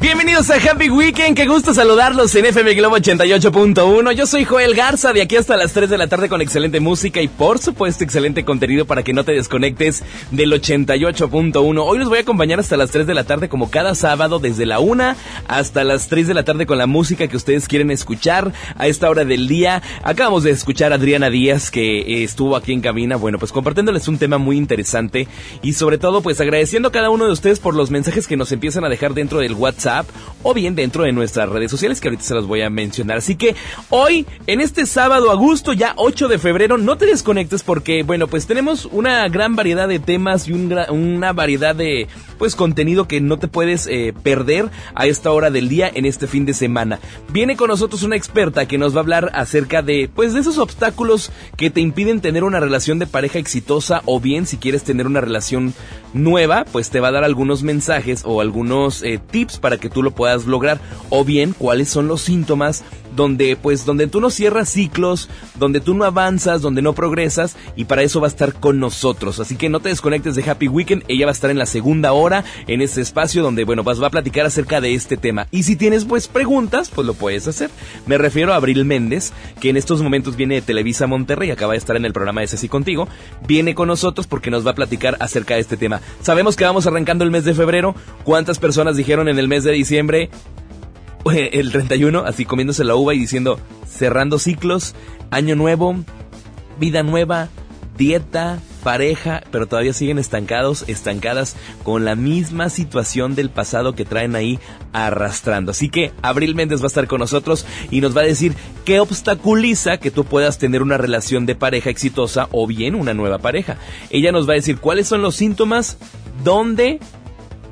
Bienvenidos a Happy Weekend, qué gusto saludarlos en FM Globo 88.1. Yo soy Joel Garza, de aquí hasta las 3 de la tarde con excelente música y por supuesto excelente contenido para que no te desconectes del 88.1. Hoy los voy a acompañar hasta las 3 de la tarde como cada sábado desde la 1 hasta las 3 de la tarde con la música que ustedes quieren escuchar a esta hora del día. Acabamos de escuchar a Adriana Díaz que estuvo aquí en cabina, bueno pues compartiéndoles un tema muy interesante y sobre todo pues agradeciendo a cada uno de ustedes por los mensajes que nos empiezan a dejar dentro del WhatsApp o bien dentro de nuestras redes sociales que ahorita se los voy a mencionar. Así que hoy, en este sábado, agosto, ya 8 de febrero, no te desconectes porque, bueno, pues tenemos una gran variedad de temas y una variedad de, pues, contenido que no te puedes eh, perder a esta hora del día en este fin de semana. Viene con nosotros una experta que nos va a hablar acerca de, pues, de esos obstáculos que te impiden tener una relación de pareja exitosa o bien si quieres tener una relación nueva, pues te va a dar algunos mensajes o algunos eh, tips para que tú lo puedas lograr. O bien cuáles son los síntomas donde pues donde tú no cierras ciclos, donde tú no avanzas, donde no progresas y para eso va a estar con nosotros. Así que no te desconectes de Happy Weekend, ella va a estar en la segunda hora en este espacio donde bueno, vas va a platicar acerca de este tema. Y si tienes pues preguntas, pues lo puedes hacer. Me refiero a Abril Méndez, que en estos momentos viene de Televisa Monterrey, acaba de estar en el programa de Ceci contigo, viene con nosotros porque nos va a platicar acerca de este tema. Sabemos que vamos arrancando el mes de febrero, ¿cuántas personas dijeron en el mes de diciembre el 31, así comiéndose la uva y diciendo, cerrando ciclos, año nuevo, vida nueva, dieta, pareja, pero todavía siguen estancados, estancadas con la misma situación del pasado que traen ahí arrastrando. Así que Abril Méndez va a estar con nosotros y nos va a decir qué obstaculiza que tú puedas tener una relación de pareja exitosa o bien una nueva pareja. Ella nos va a decir cuáles son los síntomas, dónde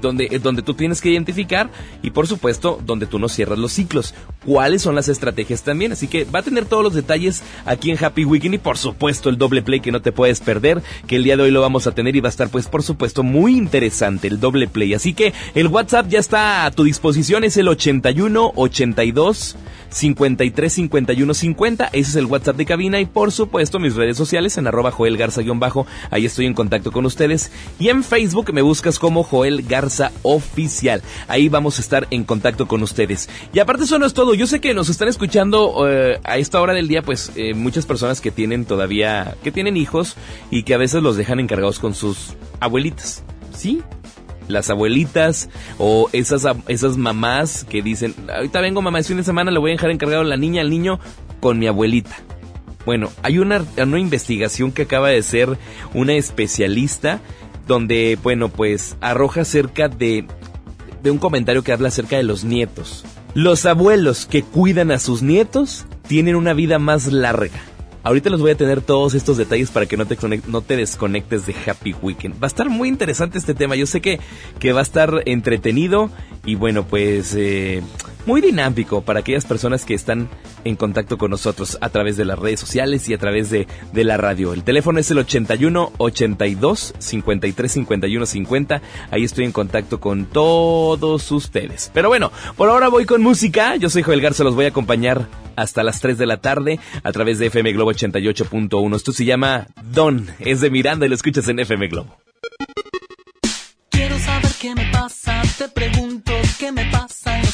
donde, eh, donde tú tienes que identificar y por supuesto donde tú no cierras los ciclos. ¿Cuáles son las estrategias también? Así que va a tener todos los detalles aquí en Happy Weekend y por supuesto el doble play que no te puedes perder, que el día de hoy lo vamos a tener y va a estar pues por supuesto muy interesante el doble play. Así que el WhatsApp ya está a tu disposición, es el 81 82 53 51 50. Ese es el WhatsApp de cabina y por supuesto mis redes sociales en arroba Joel Garza-bajo. Ahí estoy en contacto con ustedes. Y en Facebook me buscas como Joel Garza Oficial. Ahí vamos a estar en contacto con ustedes. Y aparte eso no es todo. Yo sé que nos están escuchando eh, a esta hora del día pues eh, muchas personas que tienen todavía, que tienen hijos y que a veces los dejan encargados con sus abuelitas. ¿Sí? Las abuelitas o esas, esas mamás que dicen, ahorita vengo mamá, es fin de semana, le voy a dejar encargado a la niña, al niño, con mi abuelita. Bueno, hay una, investigación que acaba de ser una especialista donde, bueno, pues arroja acerca de, de un comentario que habla acerca de los nietos. Los abuelos que cuidan a sus nietos tienen una vida más larga. Ahorita les voy a tener todos estos detalles para que no te, no te desconectes de Happy Weekend. Va a estar muy interesante este tema. Yo sé que, que va a estar entretenido y bueno, pues eh, muy dinámico para aquellas personas que están en contacto con nosotros a través de las redes sociales y a través de, de la radio. El teléfono es el 81 82 53 51 50. Ahí estoy en contacto con todos ustedes. Pero bueno, por ahora voy con música. Yo soy Joel Garza, los voy a acompañar hasta las 3 de la tarde a través de FM Globo 88.1. Esto se llama Don, es de Miranda y lo escuchas en FM Globo. Quiero saber qué me pasa, te pregunto qué me pasa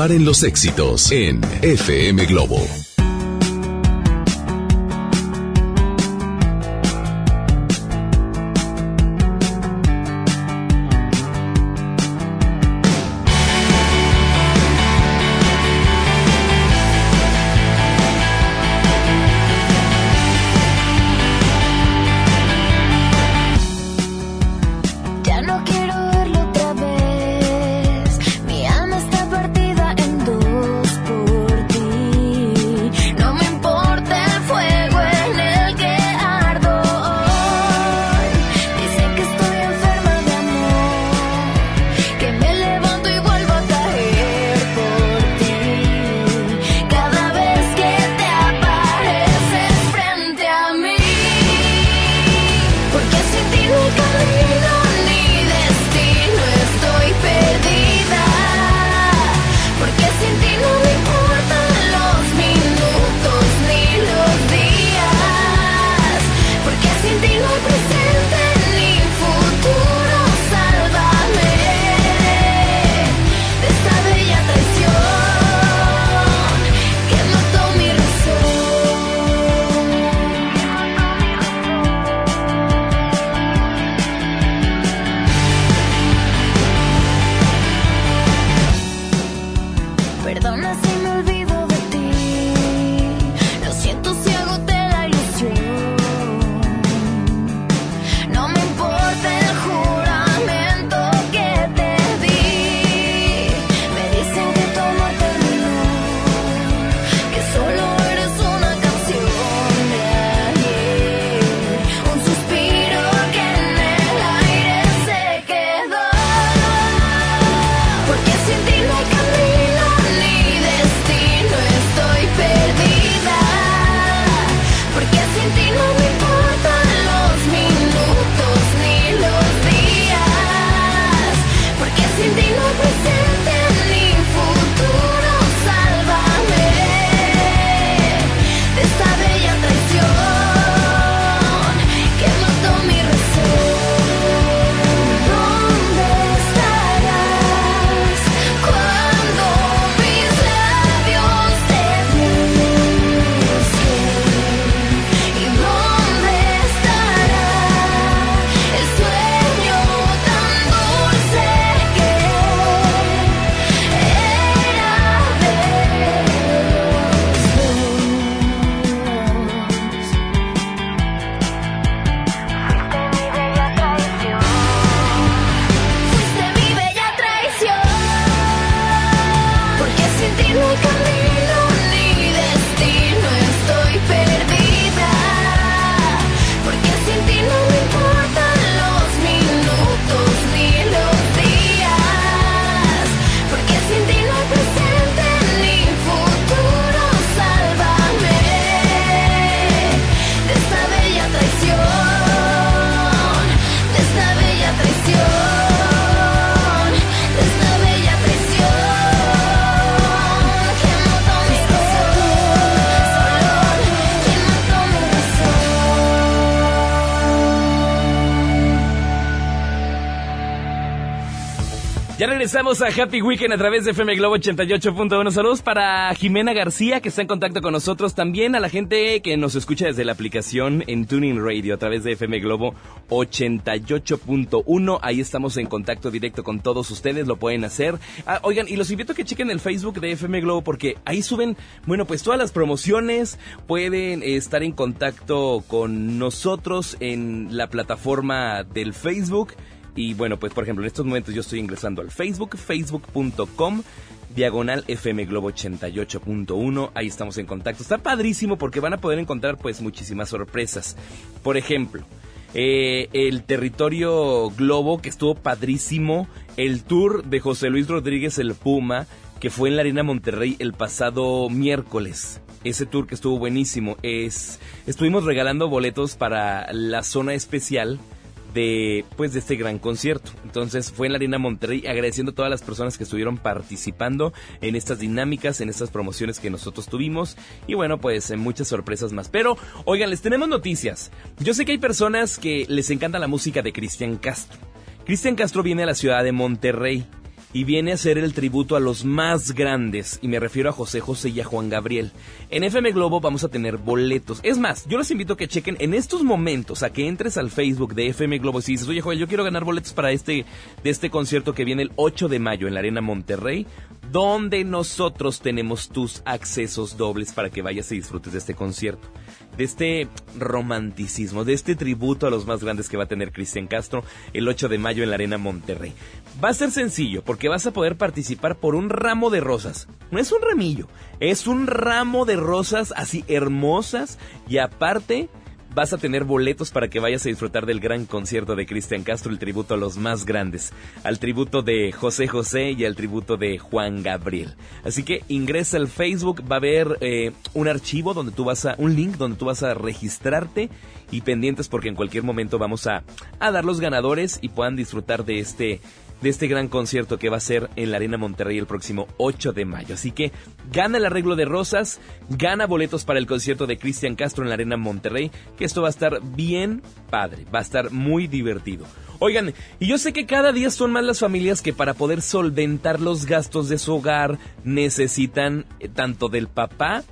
Comparen los éxitos en FM Globo. Regresamos a Happy Weekend a través de FM Globo 88.1. Saludos para Jimena García, que está en contacto con nosotros. También a la gente que nos escucha desde la aplicación en Tuning Radio a través de FM Globo 88.1. Ahí estamos en contacto directo con todos ustedes, lo pueden hacer. Ah, oigan, y los invito a que chequen el Facebook de FM Globo porque ahí suben, bueno, pues todas las promociones. Pueden estar en contacto con nosotros en la plataforma del Facebook. Y bueno, pues por ejemplo, en estos momentos yo estoy ingresando al Facebook, facebook.com diagonal FM Globo 88.1. Ahí estamos en contacto. Está padrísimo porque van a poder encontrar pues muchísimas sorpresas. Por ejemplo, eh, el territorio Globo que estuvo padrísimo. El tour de José Luis Rodríguez el Puma que fue en la Arena Monterrey el pasado miércoles. Ese tour que estuvo buenísimo. Es, estuvimos regalando boletos para la zona especial de pues de este gran concierto. Entonces fue en la Arena Monterrey agradeciendo a todas las personas que estuvieron participando en estas dinámicas, en estas promociones que nosotros tuvimos y bueno, pues en muchas sorpresas más. Pero oigan, les tenemos noticias. Yo sé que hay personas que les encanta la música de Cristian Castro. Cristian Castro viene a la ciudad de Monterrey y viene a hacer el tributo a los más grandes, y me refiero a José José y a Juan Gabriel. En FM Globo vamos a tener boletos. Es más, yo les invito a que chequen en estos momentos, a que entres al Facebook de FM Globo y si dices, oye Joel, yo quiero ganar boletos para este, de este concierto que viene el 8 de mayo en la Arena Monterrey, donde nosotros tenemos tus accesos dobles para que vayas y disfrutes de este concierto de este romanticismo, de este tributo a los más grandes que va a tener Cristian Castro el 8 de mayo en la Arena Monterrey. Va a ser sencillo porque vas a poder participar por un ramo de rosas. No es un ramillo, es un ramo de rosas así hermosas y aparte vas a tener boletos para que vayas a disfrutar del gran concierto de Cristian Castro, el tributo a los más grandes, al tributo de José José y al tributo de Juan Gabriel. Así que ingresa al Facebook, va a haber eh, un archivo donde tú vas a, un link donde tú vas a registrarte y pendientes porque en cualquier momento vamos a, a dar los ganadores y puedan disfrutar de este de este gran concierto que va a ser en la Arena Monterrey el próximo 8 de mayo. Así que gana el arreglo de rosas, gana boletos para el concierto de Cristian Castro en la Arena Monterrey, que esto va a estar bien padre, va a estar muy divertido. Oigan, y yo sé que cada día son más las familias que para poder solventar los gastos de su hogar necesitan eh, tanto del papá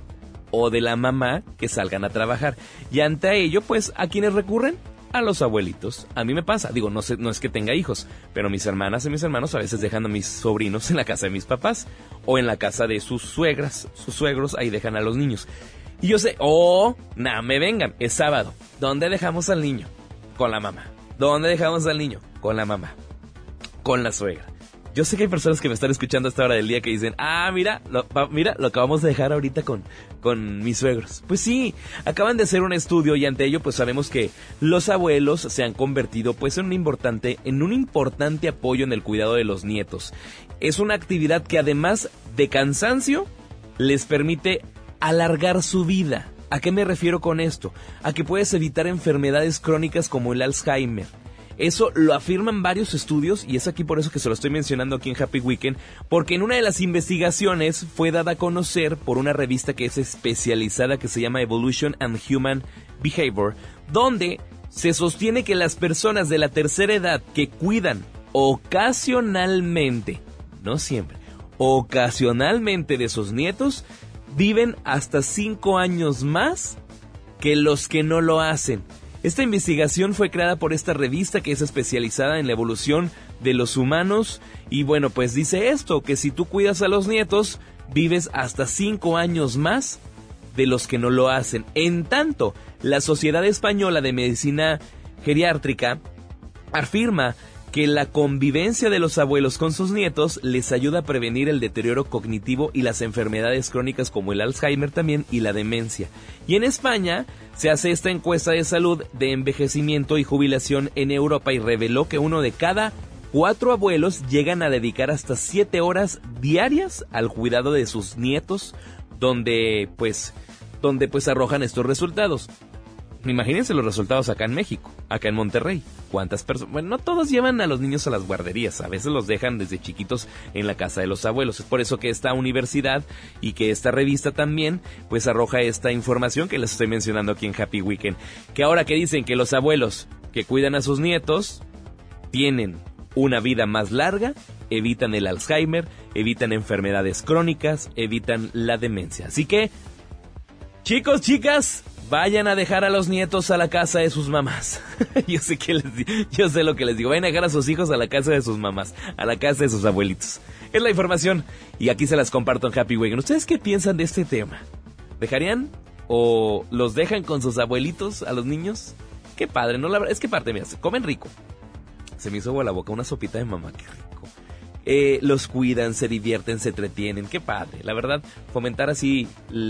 o de la mamá que salgan a trabajar. Y ante ello, pues, ¿a quiénes recurren? A los abuelitos. A mí me pasa, digo, no, sé, no es que tenga hijos, pero mis hermanas y mis hermanos a veces dejan a mis sobrinos en la casa de mis papás o en la casa de sus suegras, sus suegros, ahí dejan a los niños. Y yo sé, oh, nada, me vengan, es sábado. ¿Dónde dejamos al niño? Con la mamá. ¿Dónde dejamos al niño? Con la mamá. Con la suegra. Yo sé que hay personas que me están escuchando a esta hora del día que dicen, ah, mira, lo, mira, lo acabamos de dejar ahorita con, con mis suegros. Pues sí, acaban de hacer un estudio y ante ello pues sabemos que los abuelos se han convertido pues en un importante, en un importante apoyo en el cuidado de los nietos. Es una actividad que además de cansancio les permite alargar su vida. ¿A qué me refiero con esto? A que puedes evitar enfermedades crónicas como el Alzheimer eso lo afirman varios estudios y es aquí por eso que se lo estoy mencionando aquí en Happy Weekend, porque en una de las investigaciones fue dada a conocer por una revista que es especializada que se llama Evolution and Human Behavior, donde se sostiene que las personas de la tercera edad que cuidan ocasionalmente, no siempre, ocasionalmente de sus nietos, viven hasta 5 años más que los que no lo hacen. Esta investigación fue creada por esta revista que es especializada en la evolución de los humanos y bueno, pues dice esto, que si tú cuidas a los nietos, vives hasta 5 años más de los que no lo hacen. En tanto, la Sociedad Española de Medicina Geriátrica afirma que la convivencia de los abuelos con sus nietos les ayuda a prevenir el deterioro cognitivo y las enfermedades crónicas como el Alzheimer también y la demencia. Y en España se hace esta encuesta de salud de envejecimiento y jubilación en Europa y reveló que uno de cada cuatro abuelos llegan a dedicar hasta siete horas diarias al cuidado de sus nietos, donde pues, donde pues arrojan estos resultados. Imagínense los resultados acá en México, acá en Monterrey. ¿Cuántas personas? Bueno, no todos llevan a los niños a las guarderías, a veces los dejan desde chiquitos en la casa de los abuelos. Es por eso que esta universidad y que esta revista también, pues arroja esta información que les estoy mencionando aquí en Happy Weekend. Que ahora que dicen que los abuelos que cuidan a sus nietos tienen una vida más larga, evitan el Alzheimer, evitan enfermedades crónicas, evitan la demencia. Así que, chicos, chicas, vayan a dejar a los nietos a la casa de sus mamás. yo sé que les yo sé lo que les digo. Vayan a dejar a sus hijos a la casa de sus mamás, a la casa de sus abuelitos. Es la información y aquí se las comparto en Happy Wagon. ¿Ustedes qué piensan de este tema? ¿Dejarían o los dejan con sus abuelitos a los niños? Qué padre, ¿no? La es que parte, mira, comen rico. Se me hizo agua la boca una sopita de mamá, qué rico. Eh, los cuidan, se divierten, se entretienen, qué padre. La verdad, fomentar así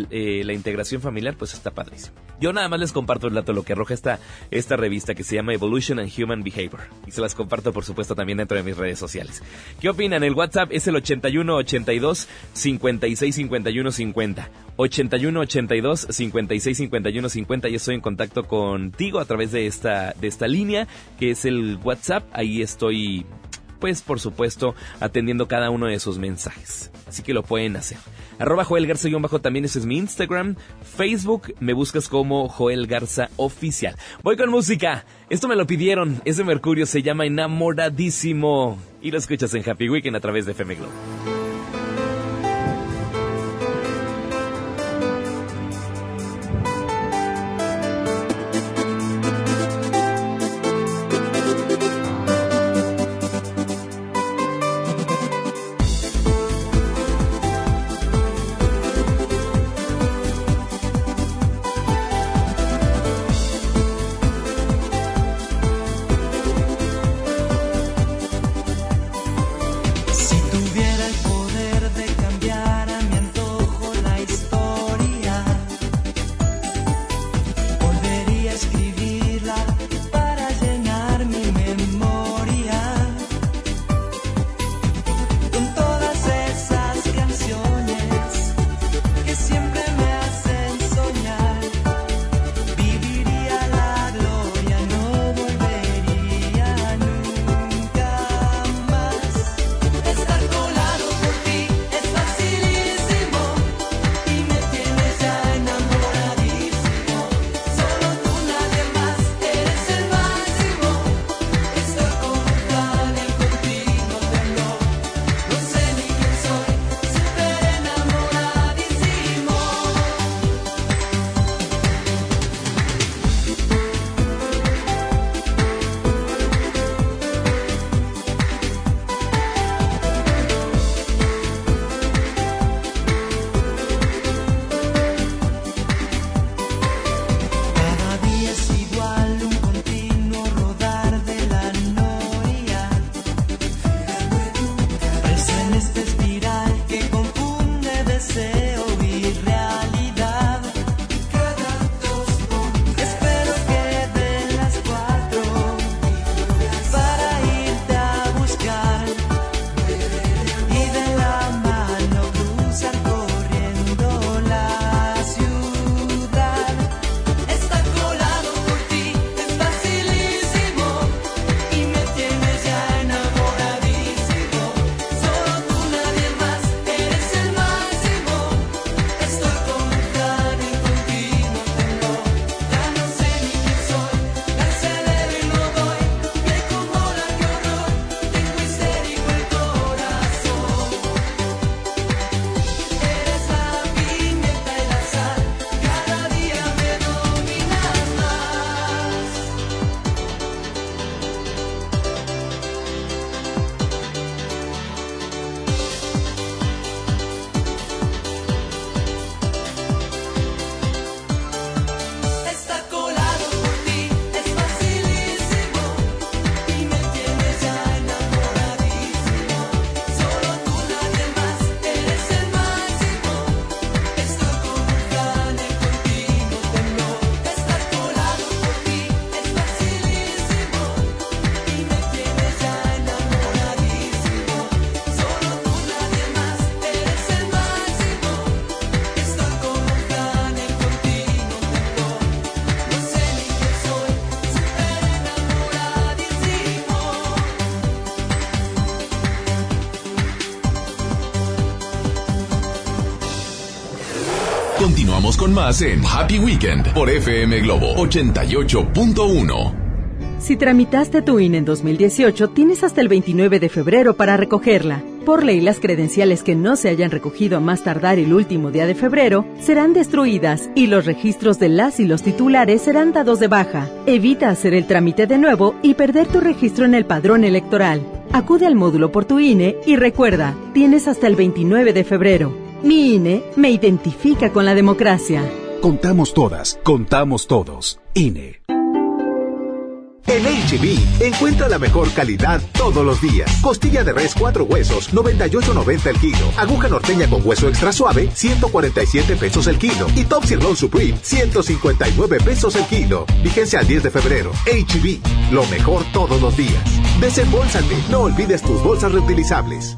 eh, la integración familiar, pues está padrísimo. Yo nada más les comparto el dato, lo que arroja esta, esta revista que se llama Evolution and Human Behavior. Y se las comparto, por supuesto, también dentro de mis redes sociales. ¿Qué opinan? El WhatsApp es el 81 82 56 51 50. 81 82 56 51 50. Yo estoy en contacto contigo a través de esta, de esta línea, que es el WhatsApp. Ahí estoy pues por supuesto atendiendo cada uno de sus mensajes. Así que lo pueden hacer. Arroba Joel Garza-bajo también ese es mi Instagram. Facebook me buscas como Joel Garza Oficial. Voy con música. Esto me lo pidieron. Ese Mercurio se llama Enamoradísimo. Y lo escuchas en Happy Weekend a través de FM Globo. Más en Happy Weekend por FM Globo 88.1. Si tramitaste tu INE en 2018, tienes hasta el 29 de febrero para recogerla. Por ley, las credenciales que no se hayan recogido a más tardar el último día de febrero serán destruidas y los registros de las y los titulares serán dados de baja. Evita hacer el trámite de nuevo y perder tu registro en el padrón electoral. Acude al módulo por tu INE y recuerda, tienes hasta el 29 de febrero. Mi INE me identifica con la democracia. Contamos todas, contamos todos. INE. En HB, encuentra la mejor calidad todos los días. Costilla de res 4 huesos, 98.90 el kilo. Aguja norteña con hueso extra suave, 147 pesos el kilo. Y Top Sirloin Supreme, 159 pesos el kilo. Vigencia al 10 de febrero. HB, lo mejor todos los días. Desembolsate, no olvides tus bolsas reutilizables.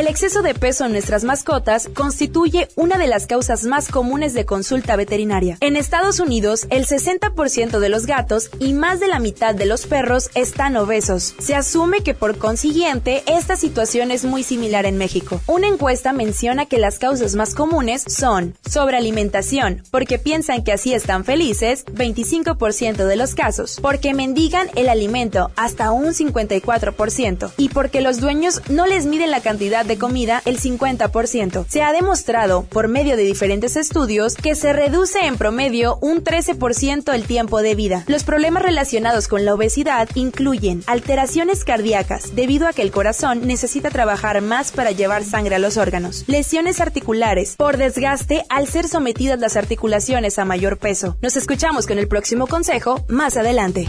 El exceso de peso en nuestras mascotas constituye una de las causas más comunes de consulta veterinaria. En Estados Unidos, el 60% de los gatos y más de la mitad de los perros están obesos. Se asume que por consiguiente, esta situación es muy similar en México. Una encuesta menciona que las causas más comunes son sobrealimentación, porque piensan que así están felices, 25% de los casos, porque mendigan el alimento, hasta un 54%, y porque los dueños no les miden la cantidad de comida el 50%. Se ha demostrado por medio de diferentes estudios que se reduce en promedio un 13% el tiempo de vida. Los problemas relacionados con la obesidad incluyen alteraciones cardíacas debido a que el corazón necesita trabajar más para llevar sangre a los órganos, lesiones articulares por desgaste al ser sometidas las articulaciones a mayor peso. Nos escuchamos con el próximo consejo más adelante.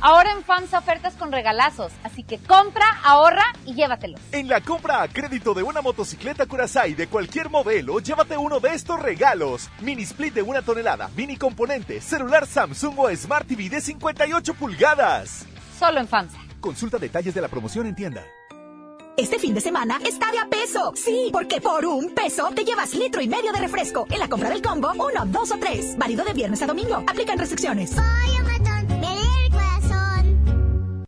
Ahora en FAMSA ofertas con regalazos, así que compra, ahorra y llévatelos. En la compra a crédito de una motocicleta Curaçao de cualquier modelo, llévate uno de estos regalos. Mini split de una tonelada, mini componente, celular Samsung o Smart TV de 58 pulgadas. Solo en FAMSA. Consulta detalles de la promoción en tienda. Este fin de semana está de a peso. Sí, porque por un peso te llevas litro y medio de refresco. En la compra del combo, uno, dos o tres. Válido de viernes a domingo. Aplican restricciones.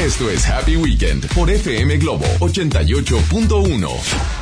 Esto es Happy Weekend por FM Globo 88.1.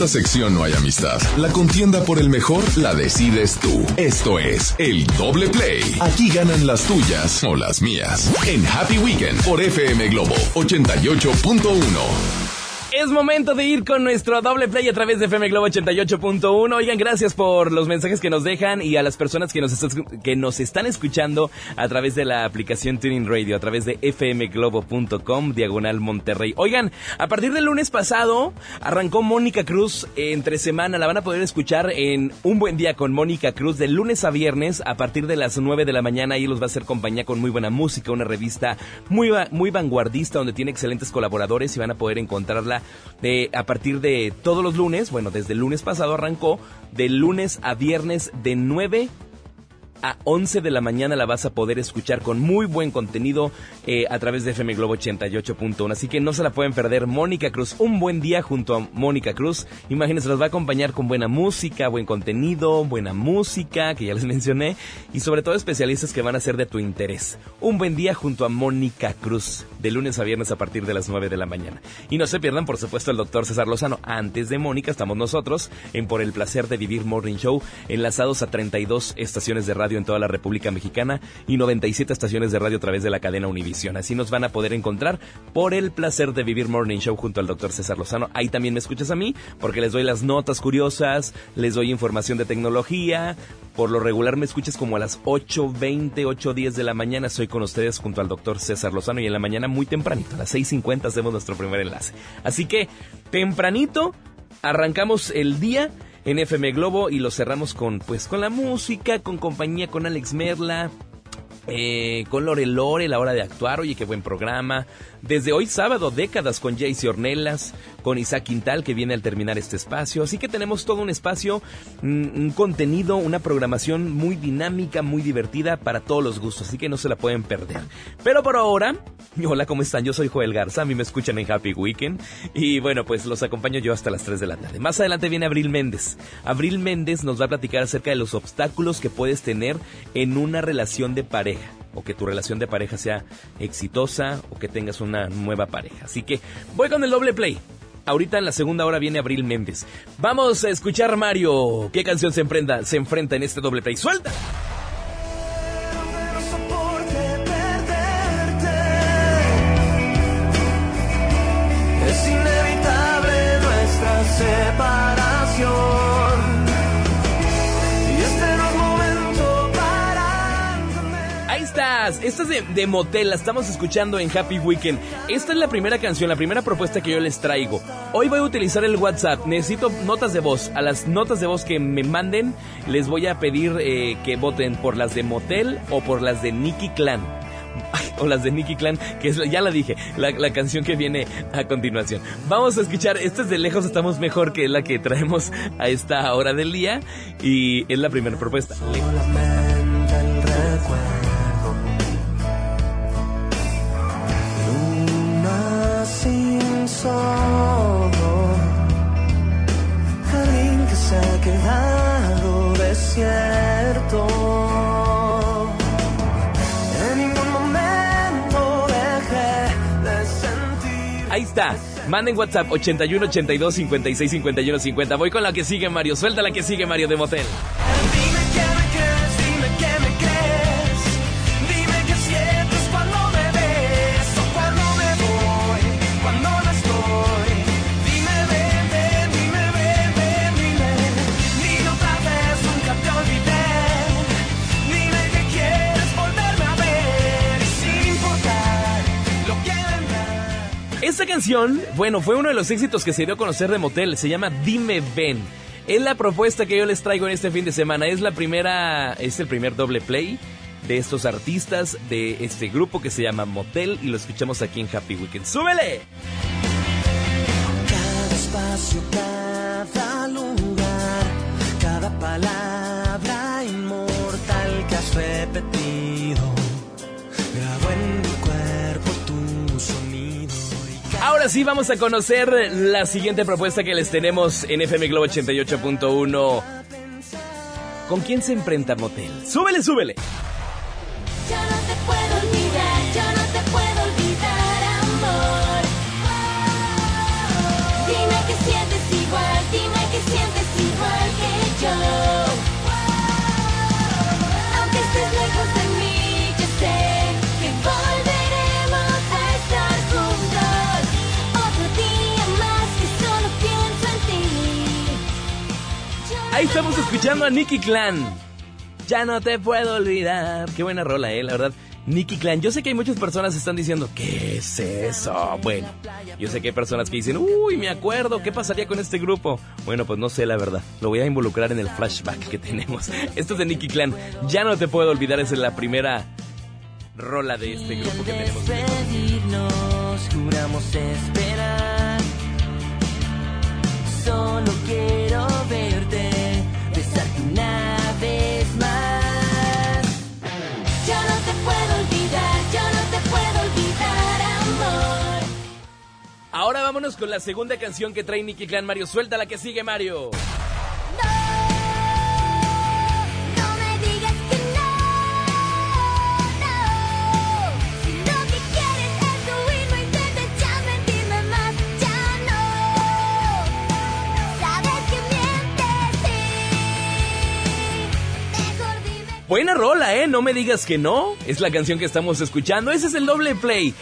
esta sección no hay amistad. La contienda por el mejor la decides tú. Esto es el doble play. Aquí ganan las tuyas o las mías. En Happy Weekend por FM Globo 88.1. Es momento de ir con nuestro doble play a través de FM Globo 88.1. Oigan, gracias por los mensajes que nos dejan y a las personas que nos, que nos están escuchando a través de la aplicación Tuning Radio, a través de fmglobo.com, diagonal Monterrey. Oigan, a partir del lunes pasado arrancó Mónica Cruz entre semana. La van a poder escuchar en Un Buen Día con Mónica Cruz de lunes a viernes a partir de las 9 de la mañana. Ahí los va a hacer compañía con muy buena música, una revista muy, muy vanguardista donde tiene excelentes colaboradores y van a poder encontrarla de, a partir de todos los lunes. Bueno, desde el lunes pasado arrancó de lunes a viernes de 9 a 11 de la mañana la vas a poder escuchar con muy buen contenido eh, a través de FM Globo 88.1. Así que no se la pueden perder. Mónica Cruz, un buen día junto a Mónica Cruz. Imagínense, los va a acompañar con buena música, buen contenido, buena música, que ya les mencioné, y sobre todo especialistas que van a ser de tu interés. Un buen día junto a Mónica Cruz, de lunes a viernes a partir de las 9 de la mañana. Y no se pierdan, por supuesto, el doctor César Lozano. Antes de Mónica estamos nosotros en Por el Placer de Vivir Morning Show, enlazados a 32 estaciones de radio en toda la República Mexicana y 97 estaciones de radio a través de la cadena Univisión. Así nos van a poder encontrar por el placer de vivir Morning Show junto al doctor César Lozano. Ahí también me escuchas a mí porque les doy las notas curiosas, les doy información de tecnología. Por lo regular me escuchas como a las 8.20, 8.10 de la mañana. Soy con ustedes junto al doctor César Lozano y en la mañana muy tempranito, a las 6.50 hacemos nuestro primer enlace. Así que tempranito arrancamos el día en FM Globo y lo cerramos con pues con la música, con compañía con Alex Merla, eh, con Lore Lore, la hora de actuar, oye, qué buen programa. Desde hoy sábado, décadas con Jaycee Ornelas, con Isaac Quintal, que viene al terminar este espacio. Así que tenemos todo un espacio, un, un contenido, una programación muy dinámica, muy divertida para todos los gustos. Así que no se la pueden perder. Pero por ahora, hola, ¿cómo están? Yo soy Joel Garza, a mí me escuchan en Happy Weekend. Y bueno, pues los acompaño yo hasta las 3 de la tarde. Más adelante viene Abril Méndez. Abril Méndez nos va a platicar acerca de los obstáculos que puedes tener en una relación de pareja o que tu relación de pareja sea exitosa o que tengas una nueva pareja. Así que voy con el doble play. Ahorita en la segunda hora viene Abril Méndez. Vamos a escuchar Mario. ¿Qué canción se enfrenta, se enfrenta en este doble play? ¡Suelta! Es inevitable nuestra separación. Ahí estás. Esta es de, de Motel. La estamos escuchando en Happy Weekend. Esta es la primera canción, la primera propuesta que yo les traigo. Hoy voy a utilizar el WhatsApp. Necesito notas de voz. A las notas de voz que me manden, les voy a pedir eh, que voten por las de Motel o por las de Nicky Clan. O las de Nicky Clan, que es, ya la dije, la, la canción que viene a continuación. Vamos a escuchar, esta es de lejos, estamos mejor que la que traemos a esta hora del día. Y es la primera propuesta. Solamente sin sol. Jardín que se ha quedado desierto. En ningún momento dejé de sentir. Ahí está. Manden WhatsApp 81 82 56 51 50. Voy con la que sigue Mario. Suelta la que sigue Mario de Motel. Esta canción, bueno, fue uno de los éxitos que se dio a conocer de Motel. Se llama Dime Ven. Es la propuesta que yo les traigo en este fin de semana. Es la primera, es el primer doble play de estos artistas de este grupo que se llama Motel y lo escuchamos aquí en Happy Weekend. ¡Súbele! Cada espacio, cada lugar, cada palabra inmortal que has repetido, Ahora sí vamos a conocer la siguiente propuesta que les tenemos en FM Globo 88.1. ¿Con quién se enfrenta Motel? ¡Súbele, súbele! Yo no te puedo olvidar, a Nicky Clan. Ya no te puedo olvidar. Qué buena rola, eh, la verdad. Nicky Clan. Yo sé que hay muchas personas que están diciendo, ¿qué es eso? Bueno, yo sé que hay personas que dicen, uy, me acuerdo, ¿qué pasaría con este grupo? Bueno, pues no sé la verdad. Lo voy a involucrar en el flashback que tenemos. Esto es de Nicky Clan. Ya no te puedo olvidar, es la primera rola de este grupo que tenemos. Juramos una más. Yo no te puedo olvidar, yo no te puedo olvidar, amor. Ahora vámonos con la segunda canción que trae Nicky Clan. Mario, suelta la que sigue, Mario. Buena rola, ¿eh? No me digas que no. Es la canción que estamos escuchando. Ese es el doble play.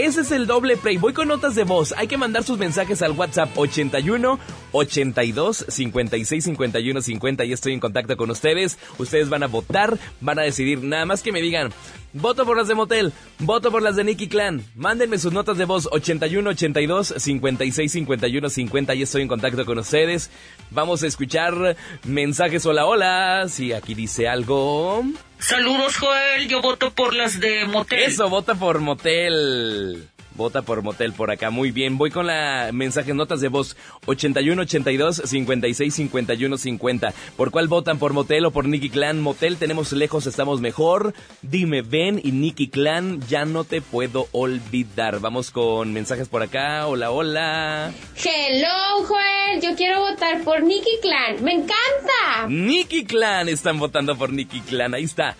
Ese es el doble play. Voy con notas de voz. Hay que mandar sus mensajes al WhatsApp 81 82 56 51 50. Y estoy en contacto con ustedes. Ustedes van a votar, van a decidir. Nada más que me digan, voto por las de Motel, voto por las de Nicky Clan. Mándenme sus notas de voz 81 82 56 51 50. Y estoy en contacto con ustedes. Vamos a escuchar mensajes. Hola, hola. Si aquí dice algo. Saludos, Joel. Yo voto por las de Motel. Eso, vota por Motel. Vota por Motel por acá. Muy bien. Voy con la mensaje, notas de voz 81 82 56 51 50. ¿Por cuál votan? ¿Por Motel o por Nicky Clan? Motel tenemos lejos, estamos mejor. Dime, ven y Nicky Clan, ya no te puedo olvidar. Vamos con mensajes por acá. Hola, hola. Hello, Joel. Yo quiero votar por Nicky Clan. ¡Me encanta! Nicky Clan están votando por Nicky Clan. Ahí está.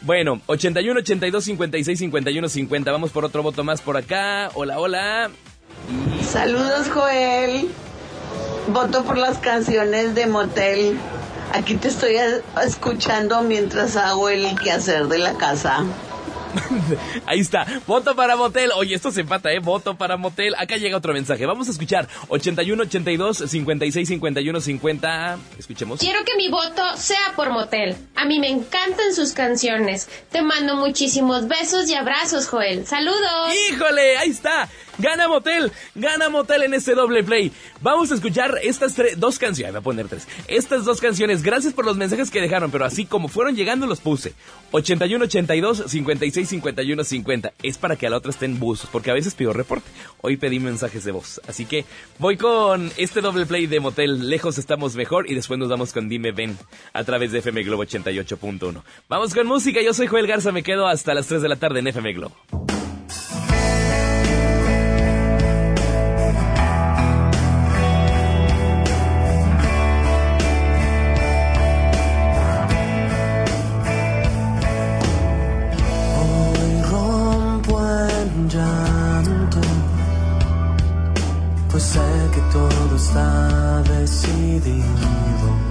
Bueno, 81 82 56 51 50. Vamos por otro voto más por acá. Hola, hola. Saludos, Joel. Voto por las canciones de Motel. Aquí te estoy escuchando mientras hago el quehacer de la casa. Ahí está. Voto para Motel. Oye, esto se empata, ¿eh? Voto para Motel. Acá llega otro mensaje. Vamos a escuchar. 81 82 56 51 50. Escuchemos. Quiero que mi voto sea por Motel. A mí me encantan sus canciones. Te mando muchísimos besos y abrazos, Joel. Saludos. ¡Híjole! Ahí está. Gana Motel. Gana Motel en este doble play. Vamos a escuchar estas tres, dos canciones. Voy a poner tres. Estas dos canciones. Gracias por los mensajes que dejaron, pero así como fueron llegando los puse. 81 82 56 51 50. Es para que a la otra estén buzos, porque a veces pido reporte. Hoy pedí mensajes de voz. Así que voy con este doble play de Motel. Lejos estamos mejor y después nos vamos con Dime Ven a través de FM Globo 88.1. Vamos con música. Yo soy Joel Garza. Me quedo hasta las 3 de la tarde en FM Globo. Todo está decidido.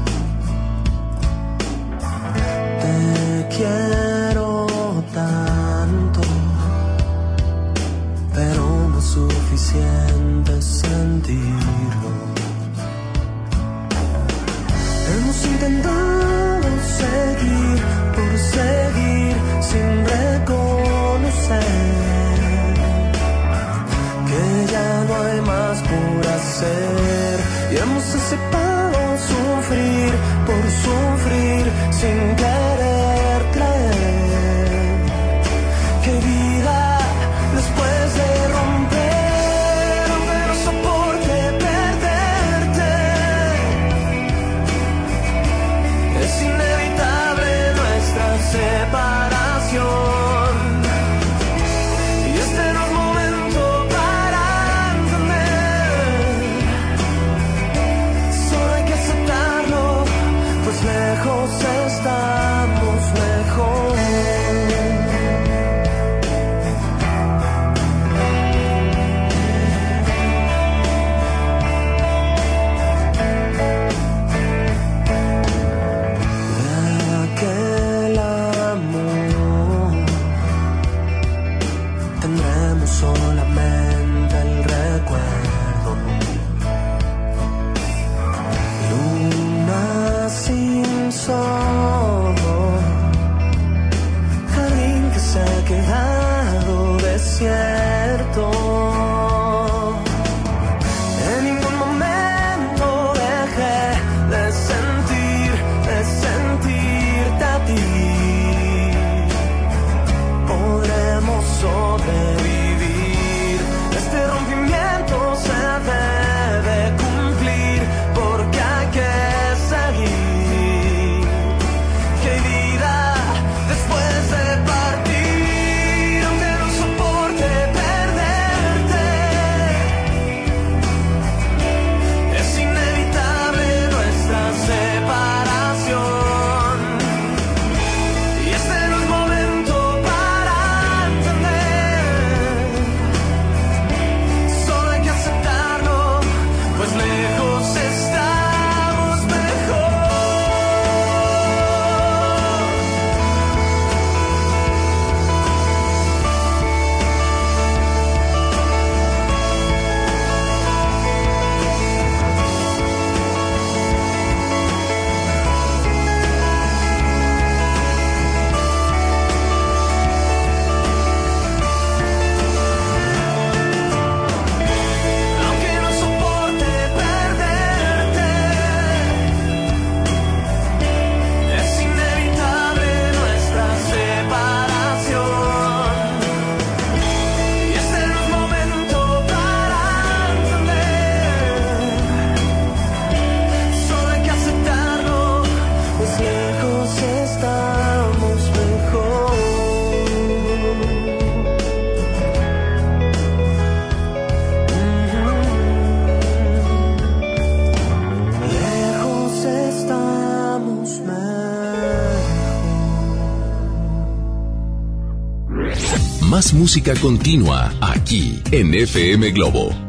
Música continua aquí en FM Globo.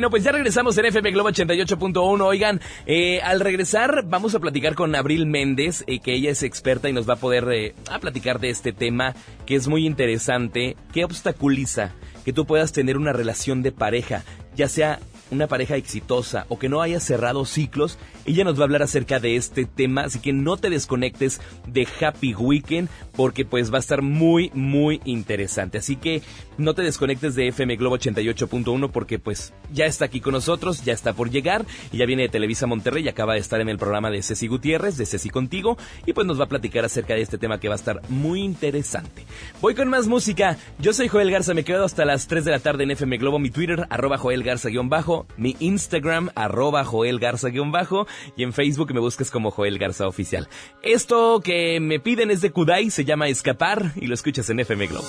Bueno, pues ya regresamos en FM Globo 88.1. Oigan, eh, al regresar vamos a platicar con Abril Méndez, eh, que ella es experta y nos va a poder eh, a platicar de este tema que es muy interesante. ¿Qué obstaculiza que tú puedas tener una relación de pareja, ya sea una pareja exitosa o que no haya cerrado ciclos? Ella nos va a hablar acerca de este tema, así que no te desconectes de Happy Weekend porque pues va a estar muy muy interesante. Así que no te desconectes de FM Globo 88.1 porque pues ya está aquí con nosotros, ya está por llegar y ya viene de Televisa Monterrey y acaba de estar en el programa de Ceci Gutiérrez, de Ceci Contigo y pues nos va a platicar acerca de este tema que va a estar muy interesante. Voy con más música. Yo soy Joel Garza, me quedo hasta las 3 de la tarde en FM Globo, mi Twitter arroba Joel Garza-bajo, mi Instagram arroba Joel Garza-bajo y en Facebook me buscas como Joel Garza Oficial. Esto que me piden es de Kudai, se llama Escapar y lo escuchas en FM Globo.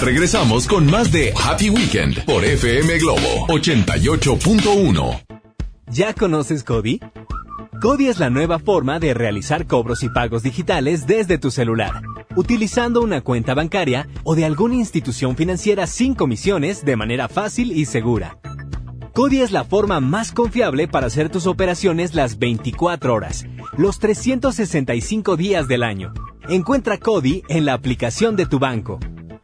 Regresamos con más de Happy Weekend por FM Globo 88.1. ¿Ya conoces Cody? Cody es la nueva forma de realizar cobros y pagos digitales desde tu celular, utilizando una cuenta bancaria o de alguna institución financiera sin comisiones de manera fácil y segura. Cody es la forma más confiable para hacer tus operaciones las 24 horas, los 365 días del año. Encuentra Cody en la aplicación de tu banco.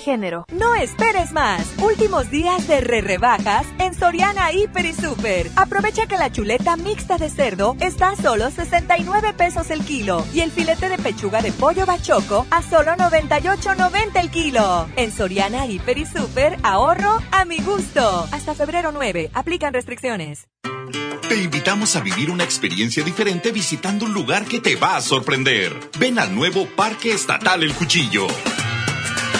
Género. No esperes más. Últimos días de re rebajas en Soriana Hiper y Super. Aprovecha que la chuleta mixta de cerdo está a solo 69 pesos el kilo y el filete de pechuga de pollo bachoco a solo 98.90 el kilo. En Soriana Hiper y Super, ahorro a mi gusto. Hasta febrero 9. Aplican restricciones. Te invitamos a vivir una experiencia diferente visitando un lugar que te va a sorprender. Ven al nuevo Parque Estatal El Cuchillo.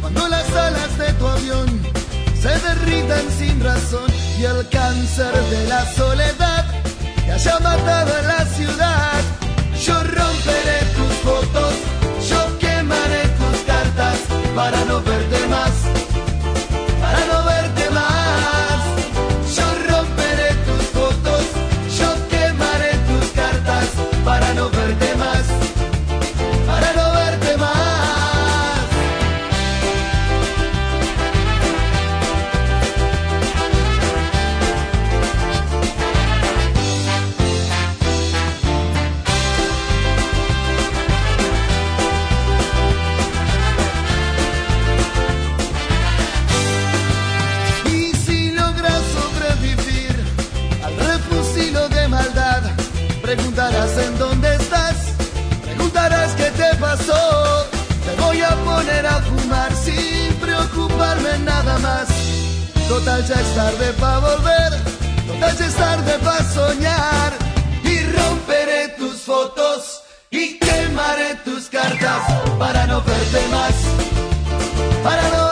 cuando las alas de tu avión se derritan sin razón y el cáncer de la soledad te haya matado en la ciudad, Total ya es tarde para volver, total ya es tarde para soñar. Y romperé tus fotos y quemaré tus cartas para no verte más, para no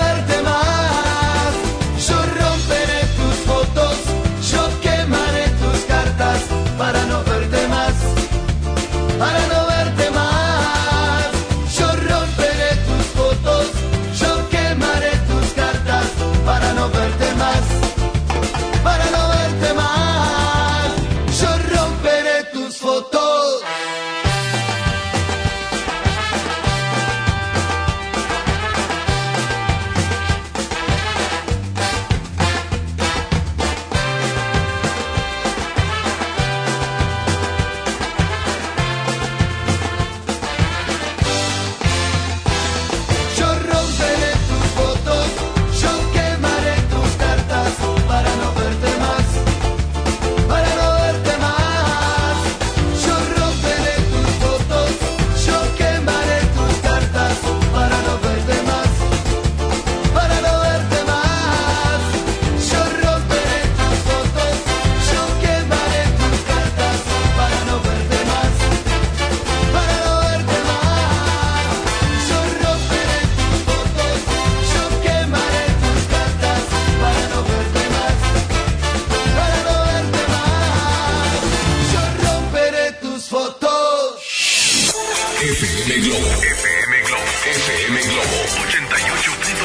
FM Globo 88.1.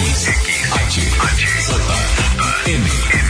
X, X, H, H, J, M.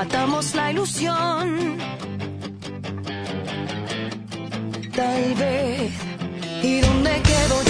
Matamos la ilusión. Tal vez. ¿Y dónde quedo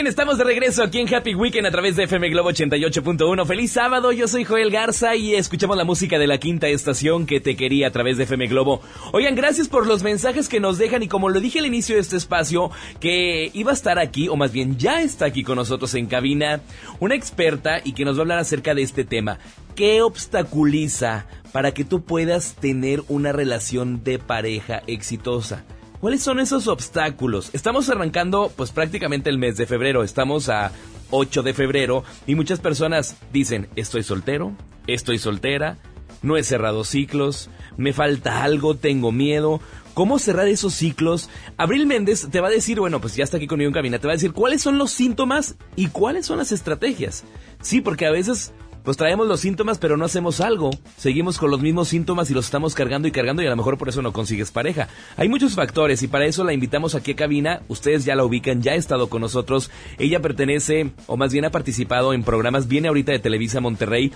bien, estamos de regreso aquí en Happy Weekend a través de FM Globo 88.1. Feliz sábado, yo soy Joel Garza y escuchamos la música de la quinta estación que te quería a través de FM Globo. Oigan, gracias por los mensajes que nos dejan y como lo dije al inicio de este espacio, que iba a estar aquí, o más bien ya está aquí con nosotros en cabina, una experta y que nos va a hablar acerca de este tema. ¿Qué obstaculiza para que tú puedas tener una relación de pareja exitosa? ¿Cuáles son esos obstáculos? Estamos arrancando pues prácticamente el mes de febrero, estamos a 8 de febrero y muchas personas dicen, estoy soltero, estoy soltera, no he cerrado ciclos, me falta algo, tengo miedo. ¿Cómo cerrar esos ciclos? Abril Méndez te va a decir, bueno, pues ya está aquí conmigo en cabina, te va a decir cuáles son los síntomas y cuáles son las estrategias. Sí, porque a veces pues traemos los síntomas pero no hacemos algo. Seguimos con los mismos síntomas y los estamos cargando y cargando y a lo mejor por eso no consigues pareja. Hay muchos factores y para eso la invitamos aquí a cabina. Ustedes ya la ubican, ya ha estado con nosotros. Ella pertenece, o más bien ha participado en programas, viene ahorita de Televisa Monterrey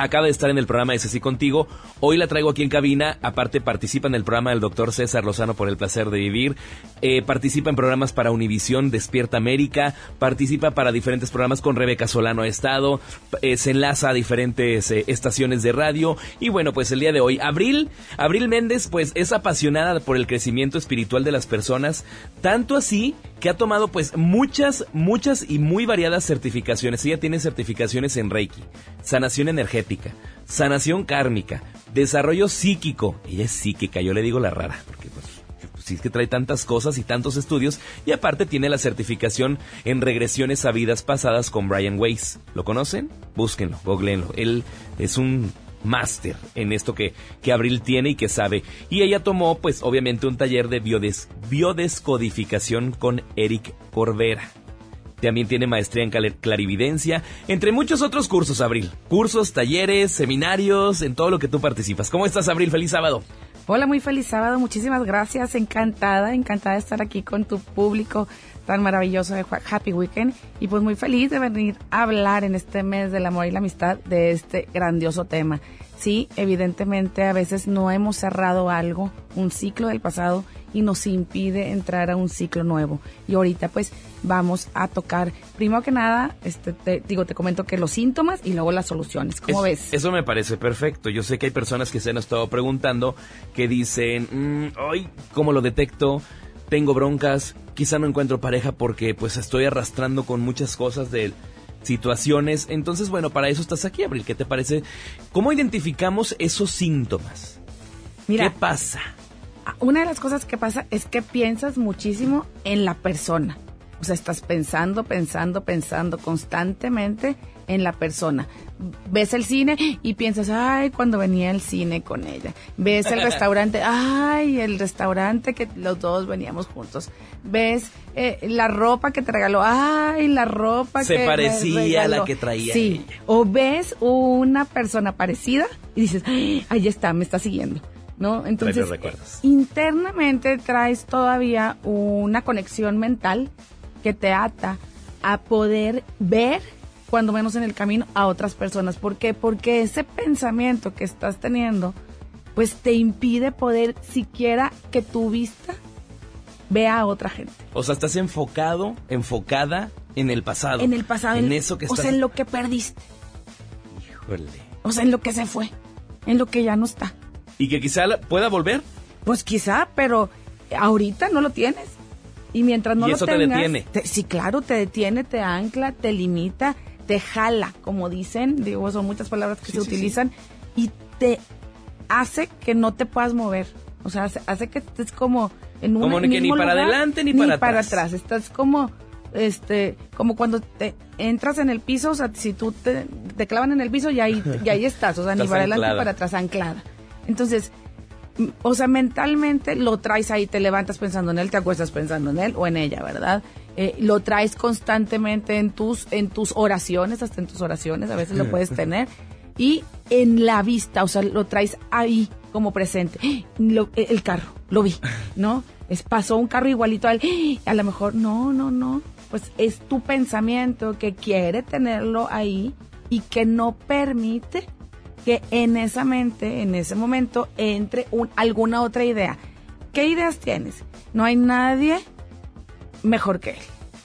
Acaba de estar en el programa Ese sí contigo. Hoy la traigo aquí en cabina. Aparte participa en el programa del doctor César Lozano por el placer de vivir. Eh, participa en programas para Univisión, Despierta América. Participa para diferentes programas con Rebeca Solano estado. eh, se enlaza a diferentes eh, estaciones de radio. Y bueno, pues el día de hoy, Abril, Abril Méndez, pues es apasionada por el crecimiento espiritual de las personas. Tanto así que ha tomado pues muchas, muchas y muy variadas certificaciones. Ella tiene certificaciones en Reiki, sanación energética, sanación kármica, desarrollo psíquico. Ella es psíquica, yo le digo la rara, porque pues, si es que trae tantas cosas y tantos estudios y aparte tiene la certificación en regresiones a vidas pasadas con Brian Weiss. ¿Lo conocen? Búsquenlo, googleenlo. Él es un máster en esto que, que Abril tiene y que sabe. Y ella tomó, pues, obviamente un taller de biodes- biodescodificación con Eric Corvera. También tiene maestría en clarividencia, entre muchos otros cursos, Abril. Cursos, talleres, seminarios, en todo lo que tú participas. ¿Cómo estás, Abril? Feliz sábado. Hola, muy feliz sábado. Muchísimas gracias. Encantada, encantada de estar aquí con tu público tan maravilloso de Happy Weekend. Y pues muy feliz de venir a hablar en este mes del amor y la amistad de este grandioso tema. Sí, evidentemente a veces no hemos cerrado algo, un ciclo del pasado, y nos impide entrar a un ciclo nuevo. Y ahorita pues vamos a tocar, primero que nada, este, te, digo, te comento que los síntomas y luego las soluciones. ¿Cómo Es- ves? Eso me parece perfecto. Yo sé que hay personas que se han estado preguntando que dicen, "Mm, ay, ¿cómo lo detecto? Tengo broncas, quizá no encuentro pareja porque pues estoy arrastrando con muchas cosas de situaciones. Entonces, bueno, para eso estás aquí, Abril. ¿Qué te parece? ¿Cómo identificamos esos síntomas? Mira, ¿Qué pasa? Una de las cosas que pasa es que piensas muchísimo en la persona. O sea, estás pensando, pensando, pensando constantemente en la persona. Ves el cine y piensas, ay, cuando venía al cine con ella. Ves el restaurante, ay, el restaurante que los dos veníamos juntos. Ves eh, la ropa que te regaló, ay, la ropa Se que me parecía a la que traía Sí. O ves una persona parecida y dices, ay, ahí está, me está siguiendo. ¿No? Entonces, internamente traes todavía una conexión mental que te ata a poder ver cuando menos en el camino a otras personas. ¿Por qué? Porque ese pensamiento que estás teniendo, pues te impide poder siquiera que tu vista vea a otra gente. O sea, estás enfocado, enfocada en el pasado. En el pasado. En eso que O estás... sea, en lo que perdiste. Híjole. O sea, en lo que se fue. En lo que ya no está. Y que quizá pueda volver. Pues quizá, pero ahorita no lo tienes. Y mientras no Y lo eso te tengas, detiene. te- sí, claro, te detiene, te ancla, te limita, te jala, como dicen, digo, son muchas palabras que Sí, se sí, sí. utilizan, y te hace que no te puedas mover. O sea, hace, hace que estés como en un Como que ni mismo para adelante ni para atrás. atrás. Estás como, este, como cuando te entras en el piso, o sea, si tú te, te clavan en el piso, y ahí, y ahí estás, o sea, ni para adelante ni para atrás, anclada. Entonces, o sea, mentalmente lo traes ahí, te levantas pensando en él, te acuestas pensando en él o en ella, ¿verdad? Eh, lo traes constantemente en tus, en tus oraciones, hasta en tus oraciones, a veces lo puedes tener. Y en la vista, o sea, lo traes ahí como presente. Lo- eh, el carro, lo vi, ¿no? Es, pasó un carro igualito al, a lo mejor, no, no, no. Pues es tu pensamiento que quiere tenerlo ahí y que no permite que en esa mente, en ese momento, entre un- alguna otra idea. ¿Qué ideas tienes? No hay nadie mejor que él